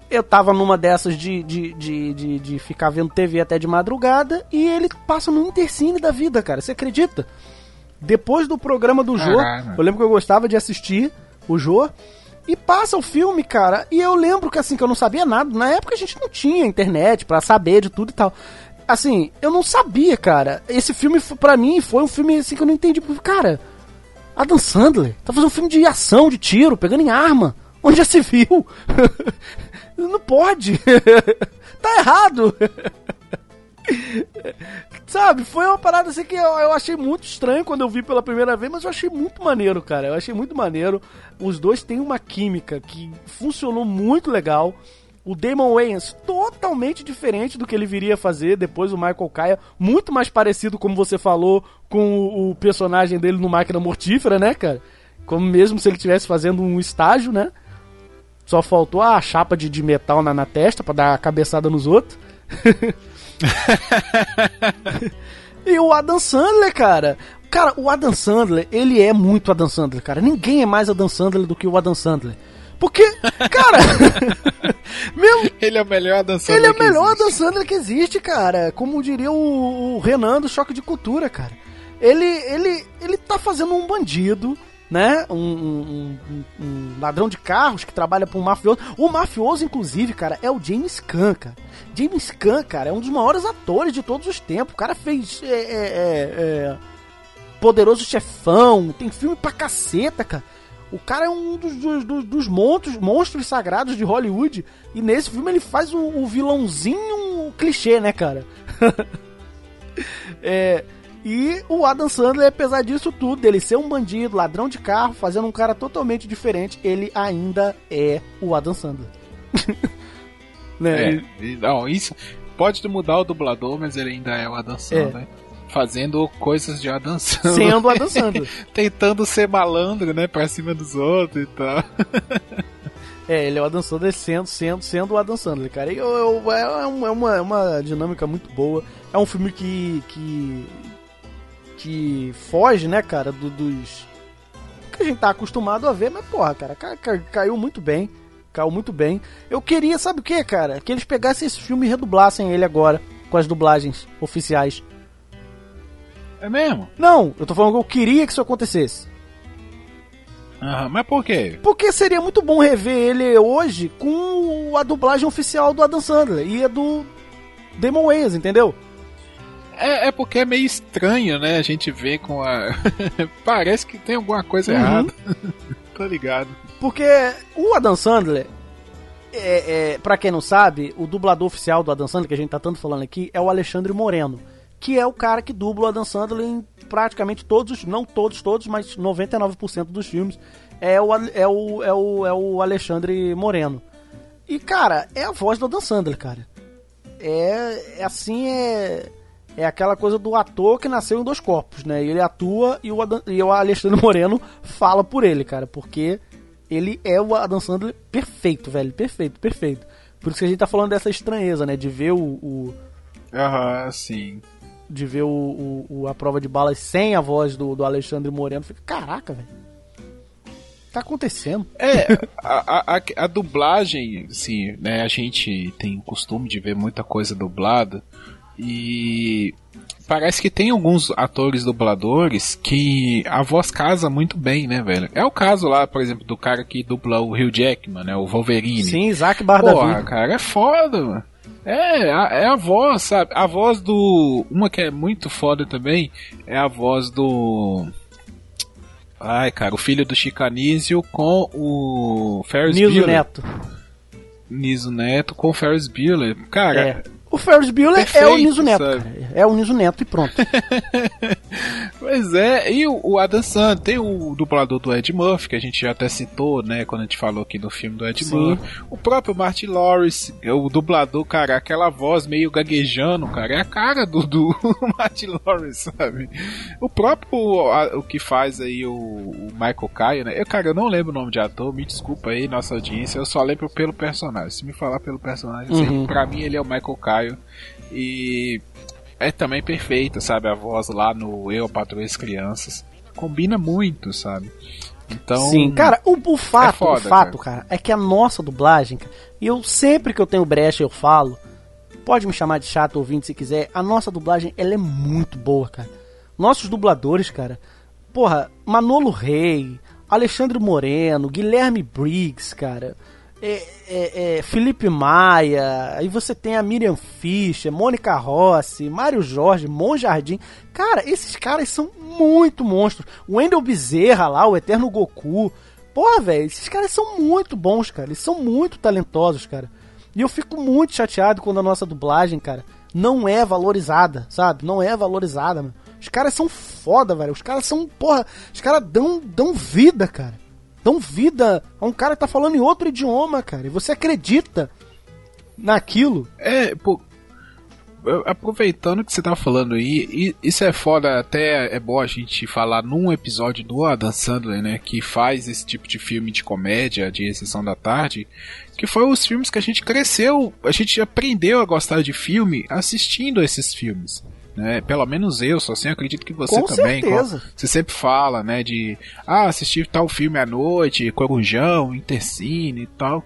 Eu tava numa dessas de, de, de, de, de ficar vendo TV até de madrugada e ele passa no intercine da vida, cara. Você acredita? Depois do programa do Jô, eu lembro que eu gostava de assistir o Jô. E passa o filme, cara, e eu lembro que assim, que eu não sabia nada. Na época a gente não tinha internet pra saber de tudo e tal. Assim, eu não sabia, cara. Esse filme, pra mim, foi um filme assim que eu não entendi. Cara, Adam Sandler tá fazendo um filme de ação, de tiro, pegando em arma. Onde já se viu? (laughs) não pode. (laughs) tá errado. (laughs) Sabe, foi uma parada assim que eu, eu achei muito estranho quando eu vi pela primeira vez, mas eu achei muito maneiro, cara. Eu achei muito maneiro. Os dois têm uma química que funcionou muito legal. O Damon Wayans totalmente diferente do que ele viria a fazer depois o Michael Kaya, muito mais parecido, como você falou, com o, o personagem dele no Máquina Mortífera, né, cara? Como mesmo se ele estivesse fazendo um estágio, né? Só faltou a chapa de, de metal na, na testa pra dar a cabeçada nos outros. (laughs) E o Adam Sandler, cara. Cara, o Adam Sandler, ele é muito Adam Sandler, cara. Ninguém é mais Adam Sandler do que o Adam Sandler. Porque, cara, (laughs) mesmo, Ele é o melhor dançando. ele é o melhor Adam Sandler que existe, cara. Como diria o, o Renan do Choque de Cultura, cara. Ele, ele, ele tá fazendo um bandido, né? Um, um- um- um ladrão de carros que trabalha pra um mafioso. O mafioso, inclusive, cara, é o James Caan, cara. James Caan, cara, é um dos maiores atores de todos os tempos. O cara fez é, é, é, é, Poderoso Chefão, tem filme pra caceta, cara. O cara é um dos, dos, dos- dos monstros, monstros sagrados de Hollywood. E nesse filme ele faz o, o vilãozinho clichê, né, cara? (laughs) É, e o Adam Sandler, apesar disso tudo, dele ser um bandido, ladrão de carro, fazendo um cara totalmente diferente, ele ainda é o Adam Sandler. (laughs) né? É, não, isso pode mudar o dublador, mas ele ainda é o Adam Sandler. né? Fazendo coisas de Adam Sandler. Sendo o Adam (laughs) Sandler. Tentando ser malandro, né? Pra cima dos outros e tal. É, ele é o Adam Sandler sendo, sendo, sendo o Adam Sandler, cara. E eu, eu- é, um- é uma, é uma dinâmica muito boa. É um filme que. que. Que foge, né, cara, do- dos. que a gente tá acostumado a ver, mas porra, cara, ca- ca- caiu muito bem. Caiu muito bem. Eu queria, sabe o que, cara? Que eles pegassem esse filme e redublassem ele agora, com as dublagens oficiais. É mesmo? Não, eu tô falando que eu queria que isso acontecesse. Aham, mas por quê? Porque seria muito bom rever ele hoje com a dublagem oficial do Adam Sandler e a do Damon Wayans, entendeu? É, é porque é meio estranho, né? A gente vê com a. (laughs) Parece que tem alguma coisa Uhum. errada. (laughs) Tô ligado. Porque o Adam Sandler, é, é, pra quem não sabe, o dublador oficial do Adam Sandler, que a gente tá tanto falando aqui, é o Alexandre Moreno. Que é o cara que dubla o Adam Sandler em praticamente todos os, não todos, todos, mas 99% dos filmes. É o, é, o, é, o, é o Alexandre Moreno. E, cara, é a voz do Adam Sandler, cara. É, é assim, é... É aquela coisa do ator que nasceu em dois corpos, né? Ele atua e o, Adam- e o Alexandre Moreno fala por ele, cara. Porque ele é o Adam Sandler perfeito, velho. Perfeito, perfeito. Por isso que a gente tá falando dessa estranheza, né? De ver o. Aham, sim. de ver o, o- o- a prova de balas sem a voz do, do Alexandre Moreno. Fica, caraca, velho. Tá acontecendo. É, a, a, a, dublagem, assim, né? A gente tem o costume de ver muita coisa dublada. E parece que tem alguns atores dubladores que a voz casa muito bem, né, velho? É o caso lá, por exemplo, do cara que dubla o Hugh Jackman, né? O Wolverine. Sim, Isaac Bardavi. Porra, cara, é foda, mano. É, é a voz, sabe? A voz do. Uma que é muito foda também é a voz do. Ai, cara, o filho do Chicanísio com o Ferris Niso Bueller. Neto. Niso Neto com o Ferris Bueller. Cara, É. O Ferris Bueller é o Perfeito, Niso Neto. É o Niso Neto e pronto. (laughs) Pois é, e o, o Adam Sandler, tem o dublador do Ed Murphy, que a gente já até citou, né, quando a gente falou aqui do filme do Ed Sim. Murphy. O próprio Martin Lawrence, é o dublador, cara, aquela voz meio gaguejando, cara, é a cara do, do (laughs) Martin Lawrence, sabe? O próprio, a- o que faz aí o, o Michael Caio, né, eu, cara, eu não lembro o nome de ator, me desculpa aí, nossa audiência, eu só lembro pelo personagem. Se me falar pelo personagem, assim, Uhum. pra mim ele é o Michael Caio, e é também perfeita, sabe? A voz lá no Eu, Patroa e as Crianças. Combina muito, sabe? Então. Sim, cara, o, o fato, é foda, o fato, cara. é que a nossa dublagem, cara, e eu sempre que eu tenho brecha eu falo, pode me chamar de chato ouvinte se quiser, a nossa dublagem, ela é muito boa, cara. Nossos dubladores, cara, porra, Manolo Rey, Alexandre Moreno, Guilherme Briggs, cara, é, é, é, Felipe Maia, aí você tem a Miriam Fischer, Mônica Rossi, Mário Jorge, Mon Jardim. Cara, esses caras são muito monstros. O Wendel Bezerra lá, o Eterno Goku. Porra, velho, esses caras são muito bons, cara. Eles são muito talentosos, cara. E eu fico muito chateado quando a nossa dublagem, cara, não é valorizada, sabe? Não é valorizada, mano. Os caras são foda, velho. Os caras são, porra, os caras dão, dão vida, cara. Dão vida a um cara que tá falando em outro idioma, cara. E você acredita naquilo. É, pô. Aproveitando que você tá falando aí, isso é foda, até é bom a gente falar num episódio do Adam Sandler, né, que faz esse tipo de filme de comédia, de exceção da tarde, que foi os filmes que a gente cresceu, a gente aprendeu a gostar de filme assistindo esses filmes. Né? Pelo menos eu, só assim acredito que você Com também. certeza. Você sempre fala, né, de ah, assistir tal filme à noite, Corujão, Intercine e tal.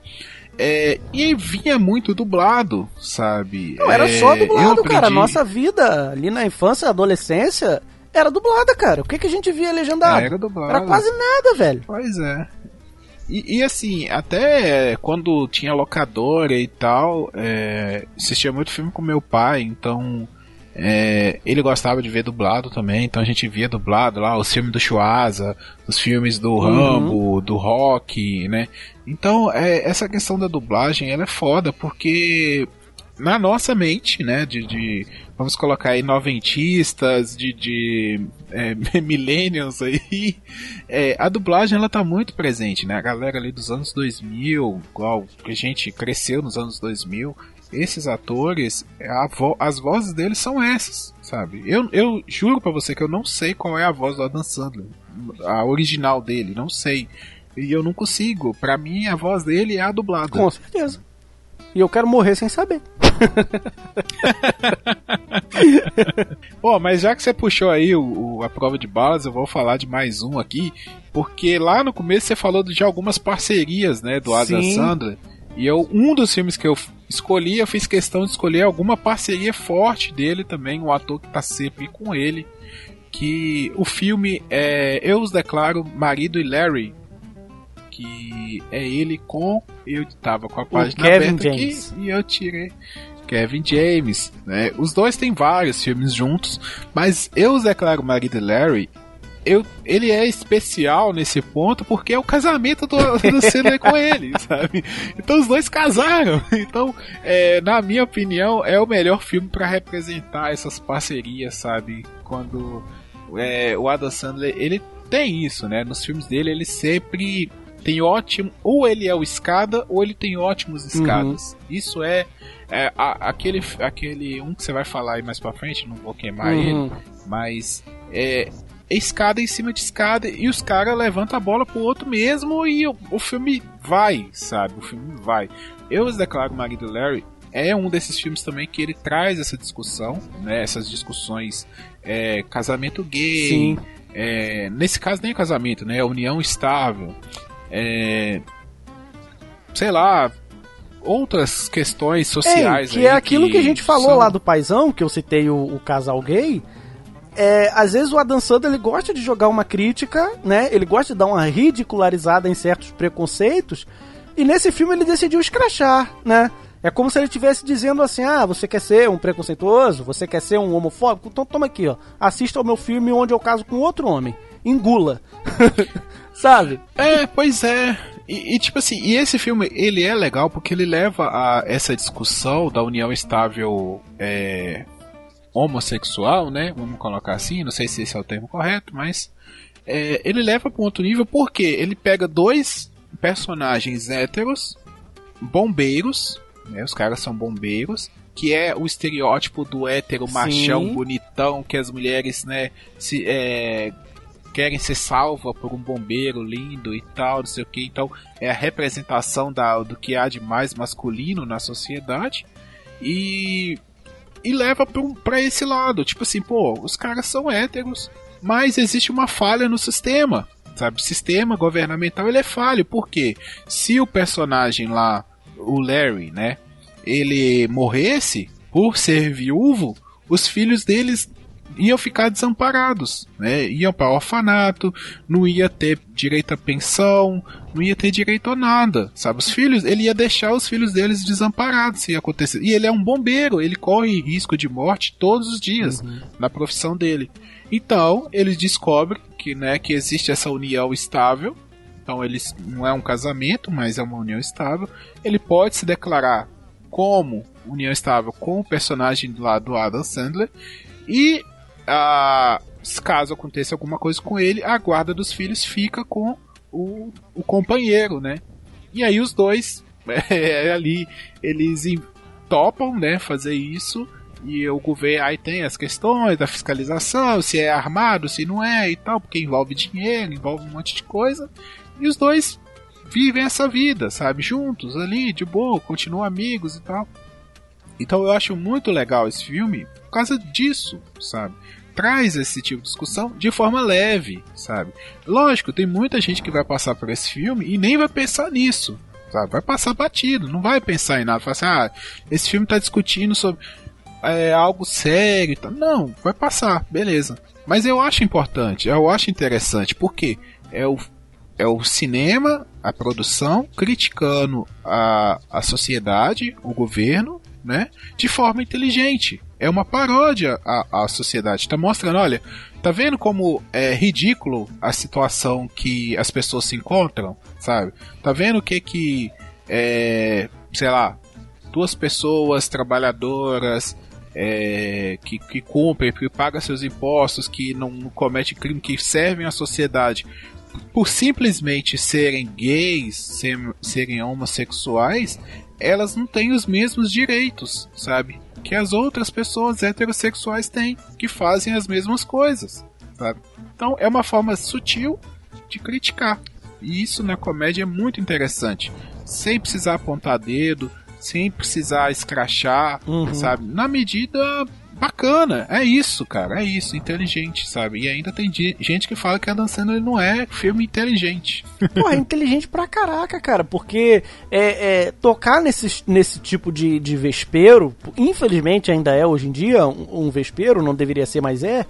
É, e vinha muito dublado, sabe? Não, era É, só dublado, cara. A aprendi- nossa vida ali na infância e adolescência era dublada, cara. O que, que a gente via legendado? Era dublado. Era quase nada, velho. Pois é. E, e assim, até quando tinha locadora e tal, é, assistia muito filme com meu pai, então é, ele gostava de ver dublado também, então a gente via dublado lá, os filmes do Chuasa, os filmes do Rambo, do Rock, né? Então, é, essa questão da dublagem, ela é foda, porque na nossa mente, né, de, de- vamos colocar aí noventistas, de, de é, (laughs) millennials aí, é, a dublagem ela tá muito presente, né, a galera ali dos anos 2000, igual que a gente cresceu nos anos 2000, esses atores, a vo- as vozes deles são essas, sabe? Eu, eu juro pra você que eu não sei qual é a voz do Adam Sandler, a original dele, não sei. E eu não consigo. Pra mim, a voz dele é a dublada. Com certeza. E eu quero morrer sem saber. (laughs) Pô, mas já que você puxou aí o, o- a prova de balas, eu vou falar de mais um aqui, porque lá no começo você falou de algumas parcerias, né, do Adam Sim. Sandler. E eu, um dos filmes que eu escolhi, eu fiz questão de escolher alguma parceria forte dele também, um ator que tá sempre com ele. Que o filme é Eu os declaro Marido e Larry. Que é ele com. Eu tava com a página Kevin aberta James. aqui e eu tirei. Kevin James, né? Os dois têm vários filmes juntos, mas Eu os declaro Marido e Larry. Eu, ele é especial nesse ponto porque é o casamento do, do Sandler com ele, (laughs) sabe? Então os dois casaram. (laughs) Então, é, na minha opinião, é o melhor filme pra representar essas parcerias, sabe? Quando é, o Adam Sandler ele tem isso, né? Nos filmes dele ele sempre tem ótimo, ou ele é o escada ou ele tem ótimos escadas. Isso é, é, a- aquele aquele um que você vai falar aí mais pra frente, não vou queimar Uhum. ele, mas é escada em cima de escada e os caras levantam a bola pro outro mesmo e o, o filme vai, sabe? O filme vai. Eu os declaro Marido Larry é um desses filmes também que ele traz essa discussão, né? Essas discussões é, casamento gay, Sim. é, nesse caso nem é casamento, né? União estável, é, sei lá, outras questões sociais. Ei, que é aquilo que, a gente falou são- lá do paizão, que eu citei o, o casal gay. É, às vezes o Adam Sandler ele gosta de jogar uma crítica, né? Ele gosta de dar uma ridicularizada em certos preconceitos. E nesse filme ele decidiu escrachar, né? É como se ele estivesse dizendo assim: ah, você quer ser um preconceituoso? Você quer ser um homofóbico? Então toma aqui, ó. Assista ao meu filme onde eu caso com outro homem. Engula. (laughs) Sabe? É, pois é. E, e, tipo assim, e esse filme, ele é legal porque ele leva a essa discussão da união estável é, homossexual, né? Vamos colocar assim, não sei se esse é o termo correto, mas é, ele leva para um outro nível porque ele pega dois personagens héteros, bombeiros, né? Os caras são bombeiros, que é o estereótipo do hétero machão bonitão que as mulheres, né, se é, querem ser salva por um bombeiro lindo e tal, não sei o que. Então é a representação da, do que há de mais masculino na sociedade e e leva pra, esse lado, tipo assim, pô, os caras são héteros, mas existe uma falha no sistema, sabe? Sistema governamental ele é falho, porque se o personagem lá, o Larry, né, ele morresse por ser viúvo, os filhos deles iam ficar desamparados, né? Iam para orfanato, não ia ter direito à pensão, não ia ter direito a nada, sabe? Os filhos, ele ia deixar os filhos deles desamparados se acontecer. E ele é um bombeiro, ele corre risco de morte todos os dias na profissão dele. Então, ele descobre que, né, que existe essa união estável. Então, eles não é um casamento, mas é uma união estável. Ele pode se declarar como união estável com o personagem do lado do Adam Sandler e se caso aconteça alguma coisa com ele, a guarda dos filhos fica com o, o companheiro, né? E aí os dois (laughs) é, ali eles topam, né, fazer isso. E o governo aí tem as questões da fiscalização, se é armado, se não é e tal, porque envolve dinheiro, envolve um monte de coisa. E os dois vivem essa vida, sabe, juntos ali, de boa, continuam amigos e tal. Então eu acho muito legal esse filme por causa disso, sabe? Traz esse tipo de discussão de forma leve, sabe? Lógico, tem muita gente que vai passar por esse filme e nem vai pensar nisso, sabe? Vai passar batido, não vai pensar em nada. Falar assim, ah, esse filme tá discutindo sobre é, algo sério e tal. Não, vai passar, beleza. Mas eu acho importante, eu acho interessante, porque é o, é o cinema, a produção, criticando a, a sociedade, o governo, né? De forma inteligente. É uma paródia à, à sociedade. Tá mostrando, olha, tá vendo como é ridículo a situação que as pessoas se encontram, sabe? Tá vendo o que que é, sei lá, duas pessoas trabalhadoras é, que, que cumprem, que pagam seus impostos, que não, não cometem crime, que servem à sociedade, por simplesmente serem gays, ser- serem homossexuais, elas não têm os mesmos direitos, sabe? Que as outras pessoas heterossexuais têm, que fazem as mesmas coisas, sabe? Então é uma forma sutil de criticar. E isso na comédia é muito interessante. Sem precisar apontar dedo, sem precisar escrachar, sabe? Na medida bacana. É isso, cara. É isso. Inteligente, sabe? E ainda tem gente que fala que a Dan Sandler não é filme inteligente. (laughs) Porra, é inteligente pra caraca, cara, porque é, é, tocar nesse, nesse tipo de, de vespeiro, infelizmente ainda é hoje em dia um, um vespeiro, não deveria ser, mas é,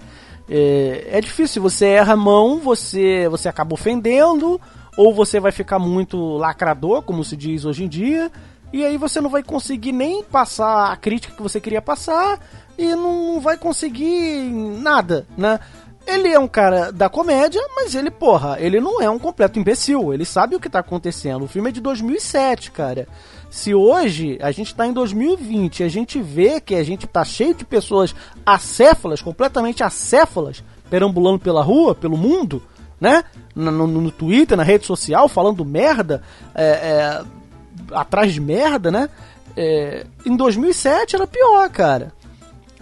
é. É difícil, você erra a mão, você, você acaba ofendendo, ou você vai ficar muito lacrador, como se diz hoje em dia, e aí você não vai conseguir nem passar a crítica que você queria passar, e não vai conseguir nada, né? Ele é um cara da comédia, mas ele, porra, ele não é um completo imbecil. Ele sabe o que tá acontecendo. O filme é de 2007, cara. Se hoje a gente tá em 2020 e a gente vê que a gente tá cheio de pessoas acéfalas, completamente acéfalas, perambulando pela rua, pelo mundo, né? No, no- no Twitter, na rede social, falando merda, é, é, atrás de merda, né? É, em 2007 era pior, cara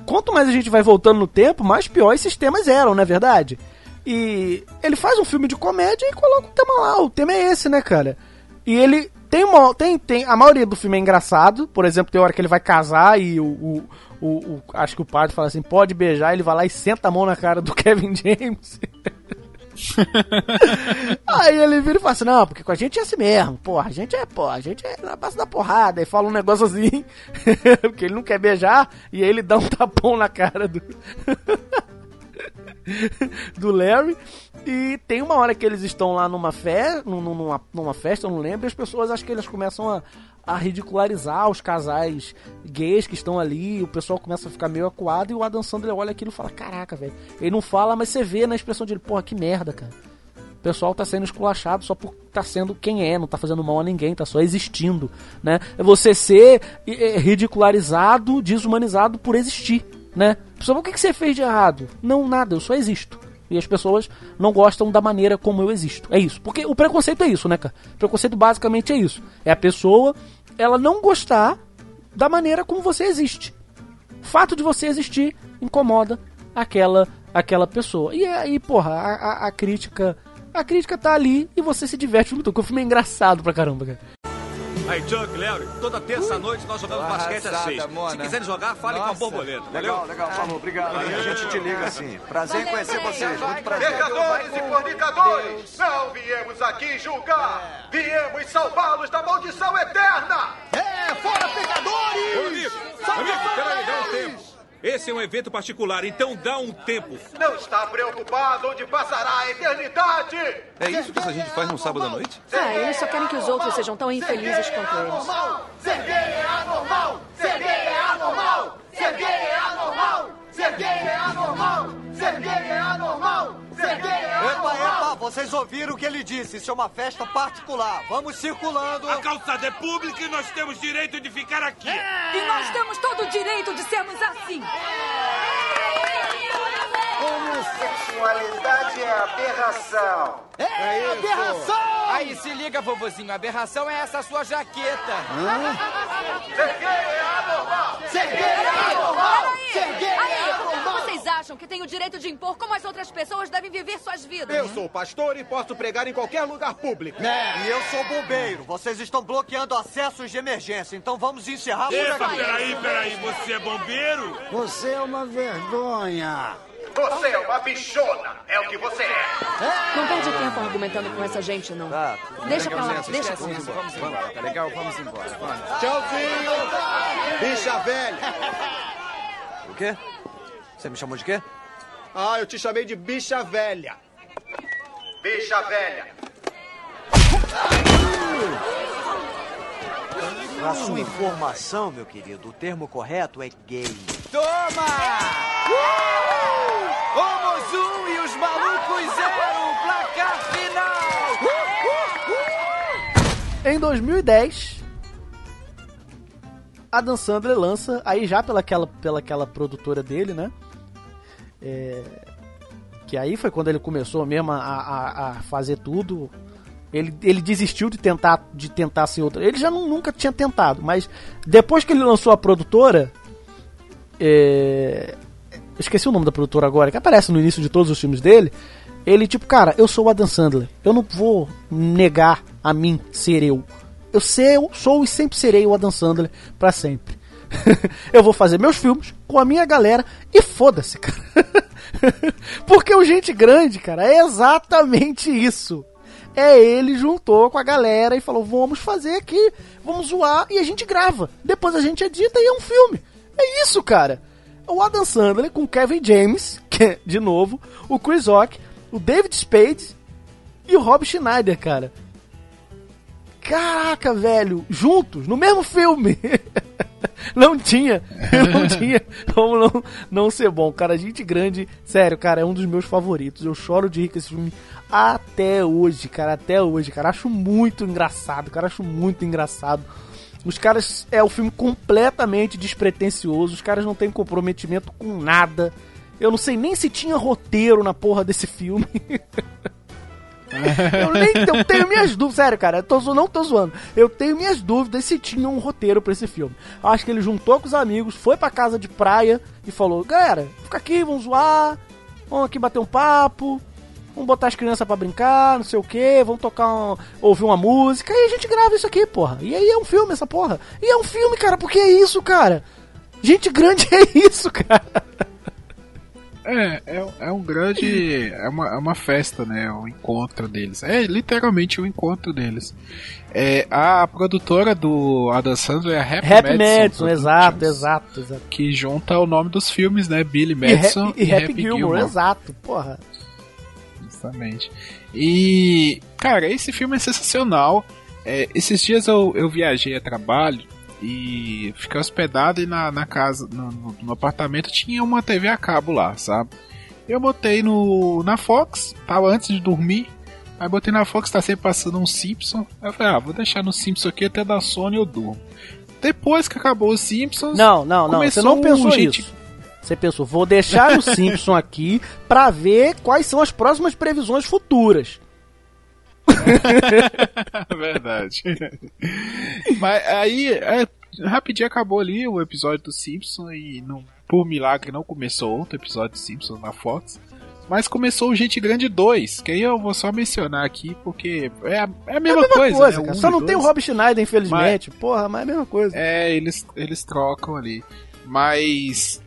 quanto mais a gente vai voltando no tempo, mais pior esses temas eram, não é verdade? E ele faz um filme de comédia e coloca o tema lá. O tema é esse, né, cara? E ele tem uma. Tem, tem, a maioria do filme é engraçado. Por exemplo, tem hora que ele vai casar e o. o, o, o- acho que o padre fala assim: pode beijar. Ele vai lá e senta a mão na cara do (laughs) Kevin James. (laughs) Aí ele vira e fala assim, não, porque com a gente é assim mesmo, porra, a gente é, porra, a gente é na base da porrada, e fala um negócio assim, (laughs) porque ele não quer beijar, e aí ele dá um tapão na cara do... (laughs) (laughs) do Larry. E tem uma hora que eles estão lá numa, fe numa, numa festa, eu não lembro, e as pessoas acho que eles começam a, a ridicularizar os casais gays que estão ali, o pessoal começa a ficar meio acuado e o Adam Sandler olha aquilo e fala: Caraca, velho. Ele não fala, mas você vê na expressão dele: Porra, que merda, cara. O pessoal tá sendo esculachado só por tá sendo quem é, não tá fazendo mal a ninguém, tá só existindo, né? É você ser ridicularizado, desumanizado por existir, né? Pessoal, o que, que você fez de errado? Não, nada, eu só existo. E as pessoas não gostam da maneira como eu existo. É isso. Porque o preconceito é isso, né, cara? O preconceito basicamente é isso. É a pessoa, ela não gostar da maneira como você existe. O fato de você existir incomoda aquela aquela pessoa. E aí, porra, a, a, a crítica. A crítica tá ali e você se diverte muito. O filme é engraçado pra caramba, cara. Aí, Chuck, Larry, toda terça-noite nós jogamos basquete às seis. Se quiserem jogar, falem com a borboleta. Legal, valeu? legal, falou, obrigado. Aí a gente te liga assim. Prazer em conhecer vocês, muito prazer. Pecadores e fornicadores, não viemos aqui julgar, viemos salvá-los da maldição eterna. É, fora pecadores! Ô, amigo, amigo, peraí, dá um tempo. Esse é um evento particular, então dá um tempo. Não está preocupado onde passará a eternidade? É isso que essa gente faz num sábado à noite? Ah, eles só querem que os outros sejam tão infelizes quanto eles. Ser gay é anormal! Ser gay é anormal! Ser gay é anormal! Ser gay é anormal! Ser gay é anormal! Ser gay é Epa, epa, vocês ouviram o que ele disse. Isso é uma festa particular. Vamos circulando. A calçada é pública e nós temos direito de ficar aqui. E nós temos todo o direito de sermos assim. Homossexualidade é aberração. É, aberração! Aí se liga, vovozinho, a aberração é essa sua jaqueta. Ser gay é anormal! Ser gay é anormal! Ser gay é Aí, anormal! vocês acham que têm o direito de impor como as outras pessoas devem viver suas vidas? Eu sou pastor e posso pregar em qualquer lugar público. E eu sou bombeiro. Vocês estão bloqueando acessos de emergência. Então vamos encerrar por Epa, aqui. peraí, peraí, você é bombeiro? Você é uma vergonha. Você é uma bichona, é o que você é. Não perde tempo argumentando com essa gente, não. Tá. Deixa pra lá, Licença, deixa pra isso, lá. vamos embora, tá legal? Vamos embora, vamos. Tchauzinho, bicha velha. (laughs) O quê? Você me chamou de quê? Ah, eu te chamei de bicha velha. Bicha velha. Pra sua informação, meu querido, o termo correto é gay. Toma! Homos um e os malucos zero, placar final! Em 2010, Adam Sandler lança, aí já pelaquela, pelaquela produtora dele, né? É, que aí foi quando ele começou mesmo a, a, a fazer tudo. Ele, ele desistiu de tentar, de tentar ser outro. Ele já não- nunca tinha tentado, mas depois que ele lançou a produtora. É, esqueci o nome da produtora agora, que aparece no início de todos os filmes dele. Ele, tipo, cara, eu sou o Adam Sandler. Eu não vou negar a mim ser eu. Eu sei, eu sou e sempre serei o Adam Sandler pra sempre. (laughs) eu vou fazer meus filmes com a minha galera e foda-se, cara. (laughs) Porque o Gente Grande, cara, é exatamente isso. É ele juntou com a galera e falou: vamos fazer aqui, vamos zoar e a gente grava. Depois a gente edita e é um filme. É isso, cara. O Adam Sandler com Kevin James, (laughs) que é, de novo, o Chris Rock, o David Spade e o Rob Schneider, cara. Caraca, velho, juntos, no mesmo filme. (laughs) não tinha, (laughs) não tinha como não, não ser bom. Cara, gente grande, sério, cara, é um dos meus favoritos. Eu choro de rir com esse filme até hoje, cara, até hoje, cara. Acho muito engraçado, cara, acho muito engraçado. Os caras, é o filme completamente despretensioso, os caras não têm comprometimento com nada. Eu não sei nem se tinha roteiro na porra desse filme. (laughs) (laughs) Eu nem eu tenho minhas dúvidas, sério, cara, eu tô, não tô zoando. Eu tenho minhas dúvidas se tinha um roteiro pra esse filme. Acho que ele juntou com os amigos, foi pra casa de praia e falou: galera, fica aqui, vamos zoar, vamos aqui bater um papo, vamos botar as crianças pra brincar, não sei o que, vamos tocar, um, ouvir uma música e a gente grava isso aqui, porra. E aí é um filme essa porra. E é um filme, cara, porque é isso, cara. Gente grande (laughs) é isso, cara. É, é, é um grande. É uma, é uma festa, né? O encontro deles. É literalmente o encontro deles. É, a produtora do Adam Sandler é a Happy, Happy Madison, Madison, exato, exato, exato. Que junta o nome dos filmes, né? Billy Madison e, e, Happy, Gilmore, exato, porra. Justamente. E, cara, esse filme é sensacional. É, esses dias eu, eu viajei a trabalho e fiquei hospedado e na, na casa, no, no, apartamento tinha uma TV a cabo lá, sabe? Eu botei no na Fox, tava antes de dormir. Aí botei na Fox, tá sempre passando um Simpson. Aí eu falei, ah, vou deixar no Simpson aqui até da Sony eu durmo. Depois que acabou os Simpsons. Não, não, não. Você não pensou um gente... isso. Você pensou, vou deixar o (laughs) Simpson aqui pra ver quais são as próximas previsões futuras. (laughs) Verdade. Mas aí, é, rapidinho acabou ali o episódio do Simpson e não, por milagre não começou outro episódio do Simpson na Fox. Mas começou o Gente Grande 2, que aí eu vou só mencionar aqui, porque é a, é a, mesma, é a mesma coisa. coisa né? um só não dois. tem o Rob Schneider, infelizmente. Mas, Porra, mas é a mesma coisa. É, eles, eles trocam ali. Mas.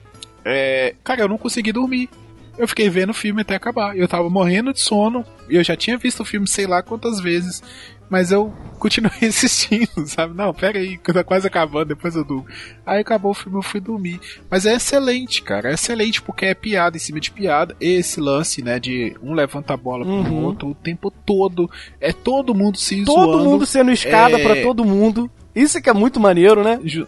É, cara, eu não consegui dormir eu fiquei vendo o filme até acabar. Eu tava morrendo de sono, e eu já tinha visto o filme sei lá quantas vezes, mas eu continuei (laughs) assistindo, sabe? Não, pera aí, que tá quase acabando, depois eu durmo. Aí acabou o filme, eu fui dormir. Mas é excelente, cara, é excelente porque é piada em cima de piada. Esse lance, né, de um levanta a bola uhum. pro outro o tempo todo. É todo mundo se todo zoando. Todo mundo sendo escada é... para todo mundo. Isso que é muito maneiro, né? Ju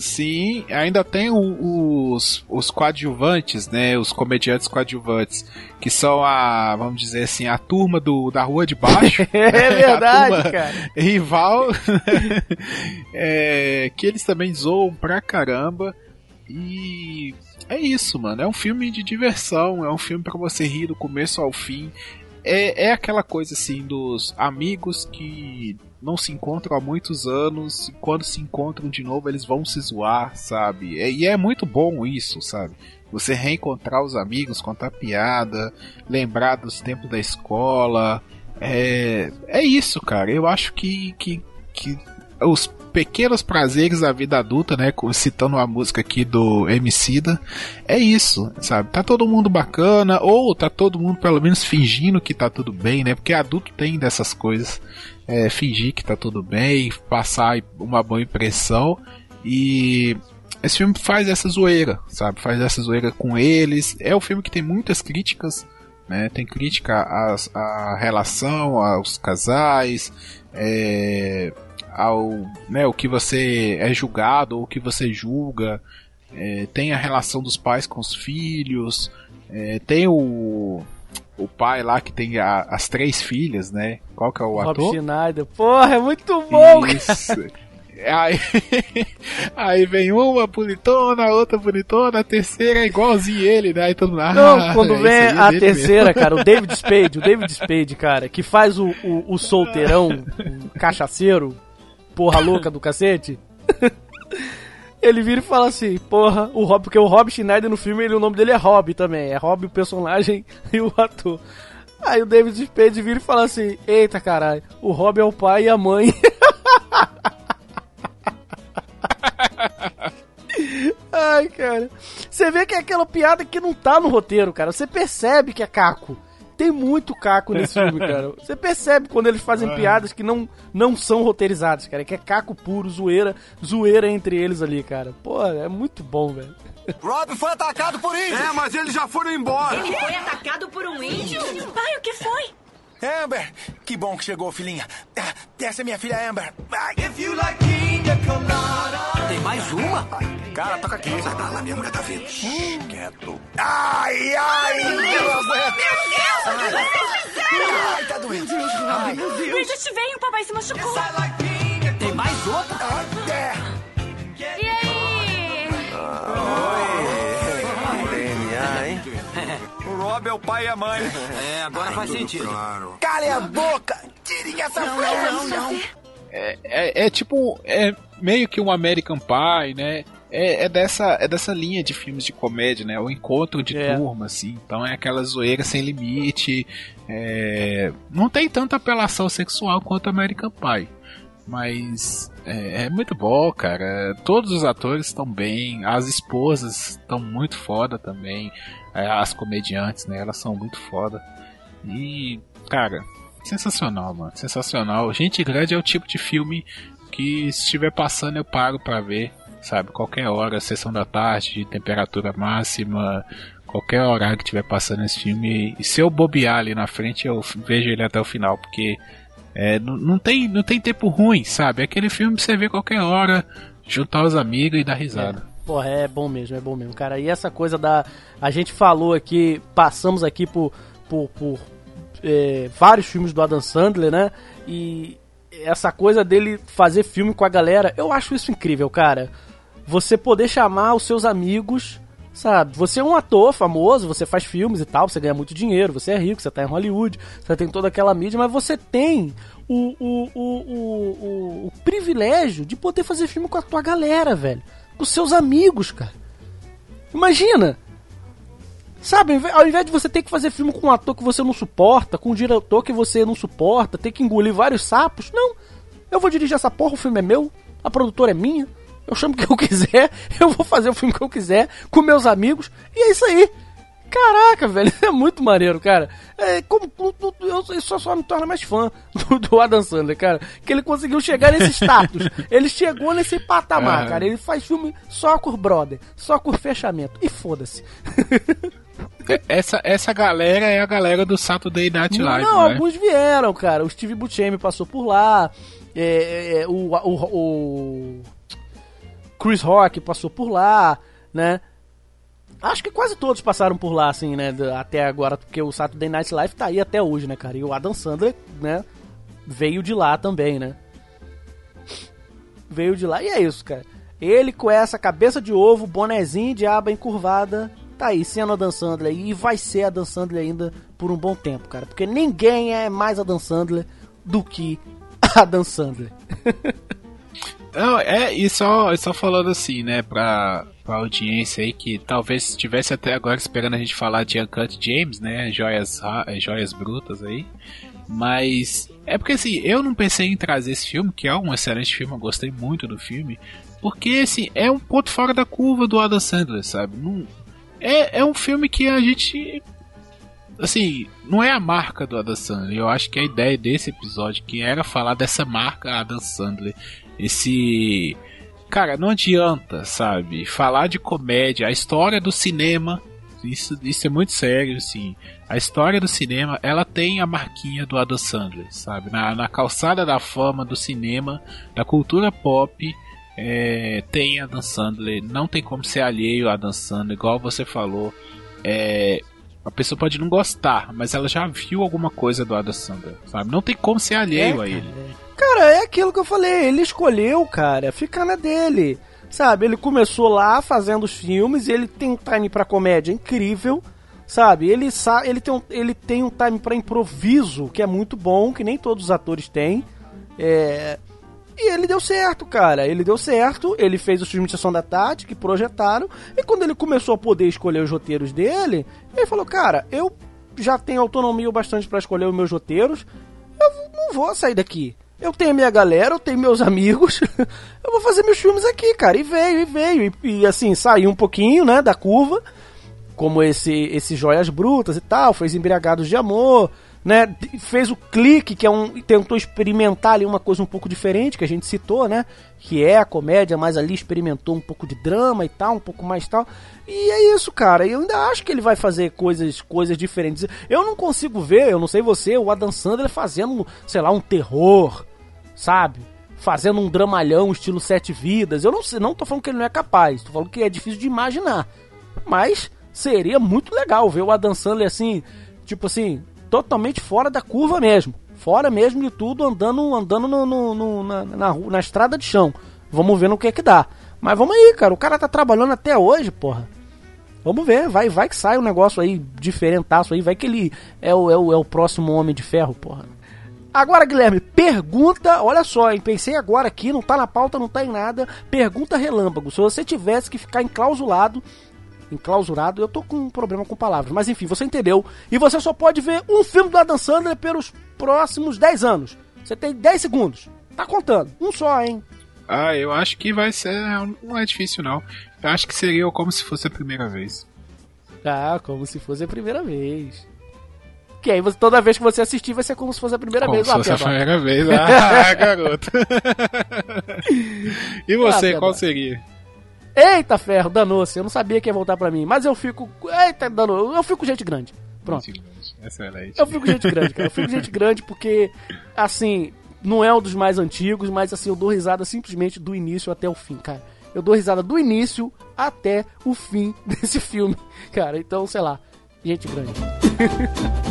Sim, ainda tem o, os, os coadjuvantes, né? Os comediantes coadjuvantes, que são a, vamos dizer assim, a turma do, da rua de baixo. (laughs) é (laughs) verdade, cara. Rival. (laughs) é, que eles também zoam pra caramba. E é isso, mano. É um filme de diversão, é um filme para você rir do começo ao fim. É, é aquela coisa assim dos amigos que não se encontram há muitos anos, e quando se encontram de novo eles vão se zoar, sabe? E é muito bom isso, sabe? Você reencontrar os amigos, contar piada, lembrar dos tempos da escola. É, é isso, cara. Eu acho que, que, que os pequenos prazeres da vida adulta, né? Citando a música aqui do Emicida, é isso, sabe? Tá todo mundo bacana, ou tá todo mundo pelo menos fingindo que tá tudo bem, né? Porque adulto tem dessas coisas é, fingir que tá tudo bem, passar uma boa impressão e esse filme faz essa zoeira, sabe? Faz essa zoeira com eles. É um filme que tem muitas críticas, né? Tem crítica à relação, aos casais, é, ao né, o que você é julgado ou o que você julga. É, tem a relação dos pais com os filhos. É, tem o o pai lá que tem a, as três filhas, né? Qual que é o Rob ator? Schneider. Porra, é muito bom, Isso. Aí, (laughs) aí vem uma bonitona, outra bonitona, a terceira é igualzinho ele, né? Aí todo mundo, ah, Não, quando é vem a terceira, mesmo. cara, o (laughs) David Spade, o David Spade, cara, que faz o, o, o solteirão, (laughs) o cachaceiro, porra louca do cacete. Ele vira e fala assim, porra, o Rob, porque o Rob Schneider no filme, ele, o nome dele é Rob também. É Rob o personagem (laughs) e o ator. Aí o David Spade vira e fala assim, eita caralho, o Rob é o pai e a mãe. (laughs) Ai, cara. Você vê que é aquela piada que não tá no roteiro, cara. Você percebe que é caco tem muito caco nesse filme, (laughs) cara. Você percebe quando eles fazem piadas que não, não são roteirizadas, cara. Que é caco puro, zoeira, zoeira entre eles ali, cara. Pô, é muito bom, velho. Rob foi atacado por índios! É, mas eles já foram embora! Ele foi atacado por um índio? Pai, o que foi? Amber! Que bom que chegou, filhinha. Ah, essa é minha filha Amber. Tem mais uma? Cara, toca aqui. Sai pra lá, minha mulher tá vindo. Quieto. Ai, ai! Meu Deus! O que vocês fizeram? Ai, tá doendo. Ai, meu Deus. Bridget veio, o papai se machucou. Tem mais outra? É. O Rob é o pai e a mãe. (laughs) É, agora faz sentido. Claro. Cale a boca! Tirem essa Não, não, não, não. É, é, é tipo, é meio que um American Pie, né? É, é, dessa, é dessa linha de filmes de comédia, né? O encontro de É. turma, assim. Então é aquela zoeira sem limite. é, Não tem tanta apelação sexual quanto American Pie. Mas É, é muito bom, cara. Todos os atores estão bem, as esposas estão muito foda também. É, as comediantes, né? Elas são muito foda. E, cara, sensacional, mano. Sensacional. Gente Grande é o tipo de filme que se estiver passando eu paro para ver, sabe? Qualquer hora, sessão da tarde, temperatura máxima, qualquer horário que estiver passando esse filme. E se eu bobear ali na frente, eu vejo ele até o final, porque é, não, tem, não tem tempo ruim, sabe? Aquele filme que você vê qualquer hora, juntar os amigos e dar risada. Porra, é bom mesmo, é bom mesmo, cara. E essa coisa da. A gente falou aqui, passamos aqui por, por, por é, vários filmes do Adam Sandler, né? E essa coisa dele fazer filme com a galera, eu acho isso incrível, cara. Você poder chamar os seus amigos, sabe? Você é um ator famoso, você faz filmes e tal, você ganha muito dinheiro, você é rico, você tá em Hollywood, você tem toda aquela mídia, mas você tem o, o, o, o, o privilégio de poder fazer filme com a tua galera, velho. Com seus amigos, cara. Imagina! Sabe, ao invés de você ter que fazer filme com um ator que você não suporta, com um diretor que você não suporta, ter que engolir vários sapos, não. Eu vou dirigir essa porra, o filme é meu, a produtora é minha, eu chamo o que eu (laughs) quiser, eu vou fazer o filme que eu quiser, com meus amigos, e é isso aí. Caraca, velho, (laughs) é muito maneiro, cara. É, como, isso só me torna mais fã (laughs) do, do, Adam Sandler, cara. Que ele conseguiu chegar nesse status. (laughs) ele chegou nesse patamar, cara. Ele faz filme só com brother, só com fechamento. E foda-se. Essa, essa galera é a galera do Saturday Night Live, Não, né? alguns vieram, cara. O Steve Buscemi passou por lá. É, é, é, o, o, o Chris Rock passou por lá, né? Acho que quase todos passaram por lá, assim, né? Até agora, porque o Saturday Night Live tá aí até hoje, né, cara? E o Adam Sandler, né? Veio de lá também, né? Veio de lá. E é isso, cara. Ele com essa cabeça de ovo, bonezinho de aba encurvada, tá aí, sendo a Dan Sandler. E vai ser a Dan Sandler ainda por um bom tempo, cara. Porque ninguém é mais a Dan Sandler do que (laughs) a Dan Sandler. (laughs) Não, é, e só, só falando assim, né, pra, pra audiência aí que talvez estivesse até agora esperando a gente falar de Uncut James, né, joias, joias brutas aí. Mas é porque assim, eu não pensei em trazer esse filme, que é um excelente filme, eu gostei muito do filme, porque assim, é um ponto fora da curva do Adam Sandler, sabe? Não, é, é um filme que a gente assim, não é a marca do Adam Sandler. Eu acho que a ideia desse episódio que era falar dessa marca Adam Sandler esse. Cara, não adianta, sabe? Falar de comédia, a história do cinema. Isso, isso é muito sério, assim. A história do cinema, ela tem a marquinha do Adam Sandler, sabe? Na, na calçada da fama do cinema, da cultura pop, é, tem Adam Sandler. Não tem como ser alheio a Adam Sandler, igual você falou. É, a pessoa pode não gostar, mas ela já viu alguma coisa do Adam Sandler, sabe? Não tem como ser alheio é, a ele. Cara, é aquilo que eu falei, ele escolheu, cara, ficar na dele. Sabe, ele começou lá fazendo os filmes, ele tem um time para comédia incrível, sabe? Ele, ele, tem, um, ele tem um time para improviso que é muito bom, que nem todos os atores têm. É... E ele deu certo, cara. Ele deu certo, ele fez os filmes de sessão da tarde que projetaram, e quando ele começou a poder escolher os roteiros dele, ele falou: Cara, eu já tenho autonomia o bastante para escolher os meus roteiros, eu não vou sair daqui. Eu tenho minha galera, eu tenho meus (laughs) amigos. eu vou fazer meus filmes aqui, cara. E veio, e veio. E, e, assim, saiu um pouquinho, né, da curva. Como esse, esse Joias Brutas e tal. Fez Embriagados de Amor né? Fez o clique, que é um. tentou experimentar ali uma coisa um pouco diferente, que a gente citou, né? Que é a comédia, mas ali experimentou um pouco de drama e tal, um pouco mais tal. E é isso, cara. Eu ainda acho que ele vai fazer coisas, coisas diferentes. Eu não consigo ver, eu não sei você, o Adam Sandler fazendo, sei lá, um terror, sabe? Fazendo um dramalhão estilo Sete Vidas. Eu não sei, não tô falando que ele não é capaz, tô falando que é difícil de imaginar. Mas seria muito legal ver o Adam Sandler assim, tipo assim, totalmente fora da curva mesmo. Fora mesmo de tudo, andando andando no, no, no na, na, na, estrada de chão. Vamos ver no que é que dá. Mas vamos aí, cara. O cara tá trabalhando até hoje, porra. Vamos ver, vai, vai que sai um negócio aí diferentaço aí, vai que ele é o, é o, é o próximo Homem de Ferro, porra. Agora, Guilherme, pergunta, olha só, hein, pensei agora aqui, não tá na pauta, não tá em nada. Pergunta relâmpago. Se você tivesse que ficar enclausulado enclausurado. Eu tô com um problema com palavras, mas enfim, você entendeu. E você só pode ver um filme do Adam Sandler pelos próximos 10 anos. Você tem 10 segundos. Tá contando. Um só, hein? Ah, eu acho que vai ser. Não é difícil, não. Eu acho que seria como se fosse a primeira vez. Ah, como se fosse a primeira vez. Que aí você, toda vez que você assistir vai ser como se fosse a primeira como vez. se Ah, fosse a primeira vez. (laughs) Ah, garoto. e você, Ah, qual seria? Eita ferro, danou-se. Eu não sabia que ia voltar pra mim. Mas eu fico. Eita, danou. Eu fico gente grande. Pronto. Excelente. Eu fico gente grande, cara. Eu fico gente grande porque, assim, não é um dos mais antigos, mas assim, eu dou risada simplesmente do início até o fim, cara. Eu dou risada do início até o fim (laughs) desse filme, cara. Então, sei lá, gente grande. (laughs)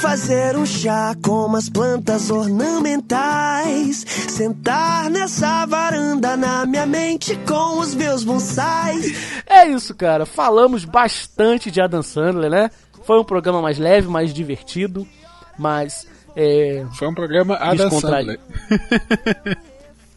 fazer um chá com umas plantas ornamentais. Sentar nessa varanda na minha mente com os meus bonsais. É isso, cara. Falamos bastante de Adam Sandler, né? Foi um programa mais leve, mais divertido, mas. É... Foi um programa Adam. Sandler. (laughs)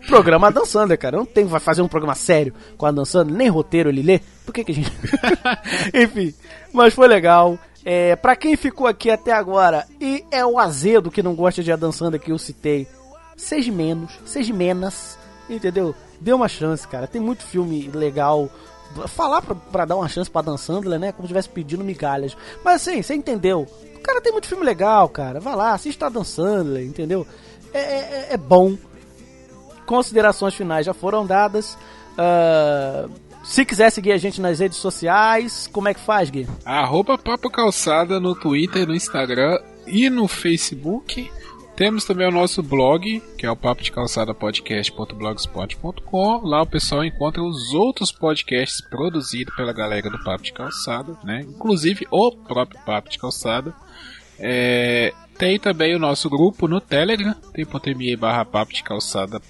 Programa Adam Sandler, cara. Não tem vai fazer um programa sério com Adam Sandler, nem roteiro ele lê. Por que que a gente. (laughs) Enfim, mas foi legal. É, pra quem ficou aqui até agora e é o azedo que não gosta de Adam Sandler que eu citei, seja menos, seja menos, entendeu? Dê uma chance, cara. Tem muito filme legal. Falar pra, pra dar uma chance pra Adam Sandler, né? Como se estivesse pedindo migalhas. Mas assim, você entendeu? O cara tem muito filme legal, cara. Vai lá, assista Adam Sandler, entendeu? É, é, é bom considerações finais já foram dadas. Ah, se quiser seguir a gente nas redes sociais, como é que faz, Gui? Arroba Papo Calçada no Twitter, no Instagram e no Facebook. Temos também o nosso blog, que é o papo de calçada podcast.blogspot.com. Lá o pessoal encontra os outros podcasts produzidos pela galera do Papo de Calçada, né? Inclusive o próprio Papo de Calçada. É, tem também o nosso grupo no Telegram, tem.me barra papo de calçada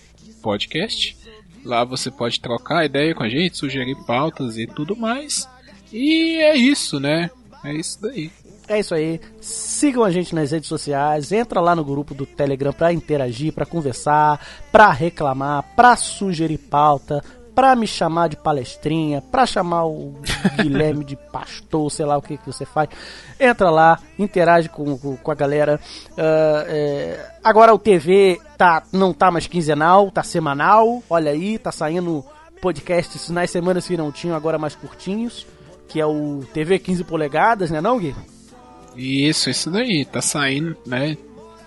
podcast. Lá você pode trocar ideia com a gente, sugerir pautas e tudo mais. E é isso, né? É isso daí. É isso aí. Sigam a gente nas redes sociais, entra lá no grupo do Telegram pra interagir, pra conversar, pra reclamar, pra sugerir pauta, pra me chamar de palestrinha, pra chamar o Guilherme de pastor, sei lá o que, que você faz. Entra lá, interage com, com, a galera. Ah, é, agora o TV tá, não tá mais quinzenal, tá semanal. Olha aí, tá saindo podcasts nas semanas que não tinham, agora mais curtinhos. Que é o TV 15 polegadas, né não, Gui? Isso, isso daí. Tá saindo, né?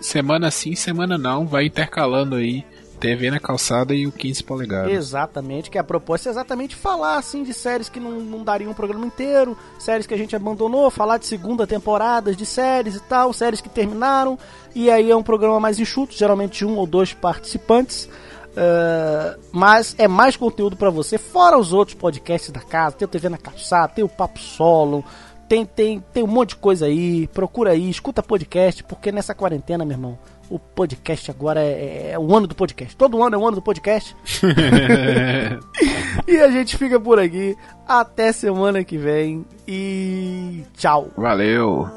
Semana sim, semana não. Vai intercalando aí. TV na calçada e o 15 polegadas. Exatamente, que a proposta é exatamente falar assim de séries que não, não dariam um programa inteiro, séries que a gente abandonou, falar de segunda temporadas de séries e tal, séries que terminaram, e aí é um programa mais enxuto, geralmente um ou dois participantes. uh, mas é mais conteúdo para você, fora os outros podcasts da casa, tem o TV na calçada, tem o Papo Solo, tem, tem, tem um monte de coisa aí, procura aí, escuta podcast, porque nessa quarentena, meu irmão, o podcast agora é, é o ano do podcast. Todo ano é o ano do podcast. (laughs) (laughs) e a gente fica por aqui. Até semana que vem. E tchau. Valeu.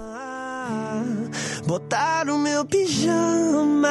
Botar o meu pijama.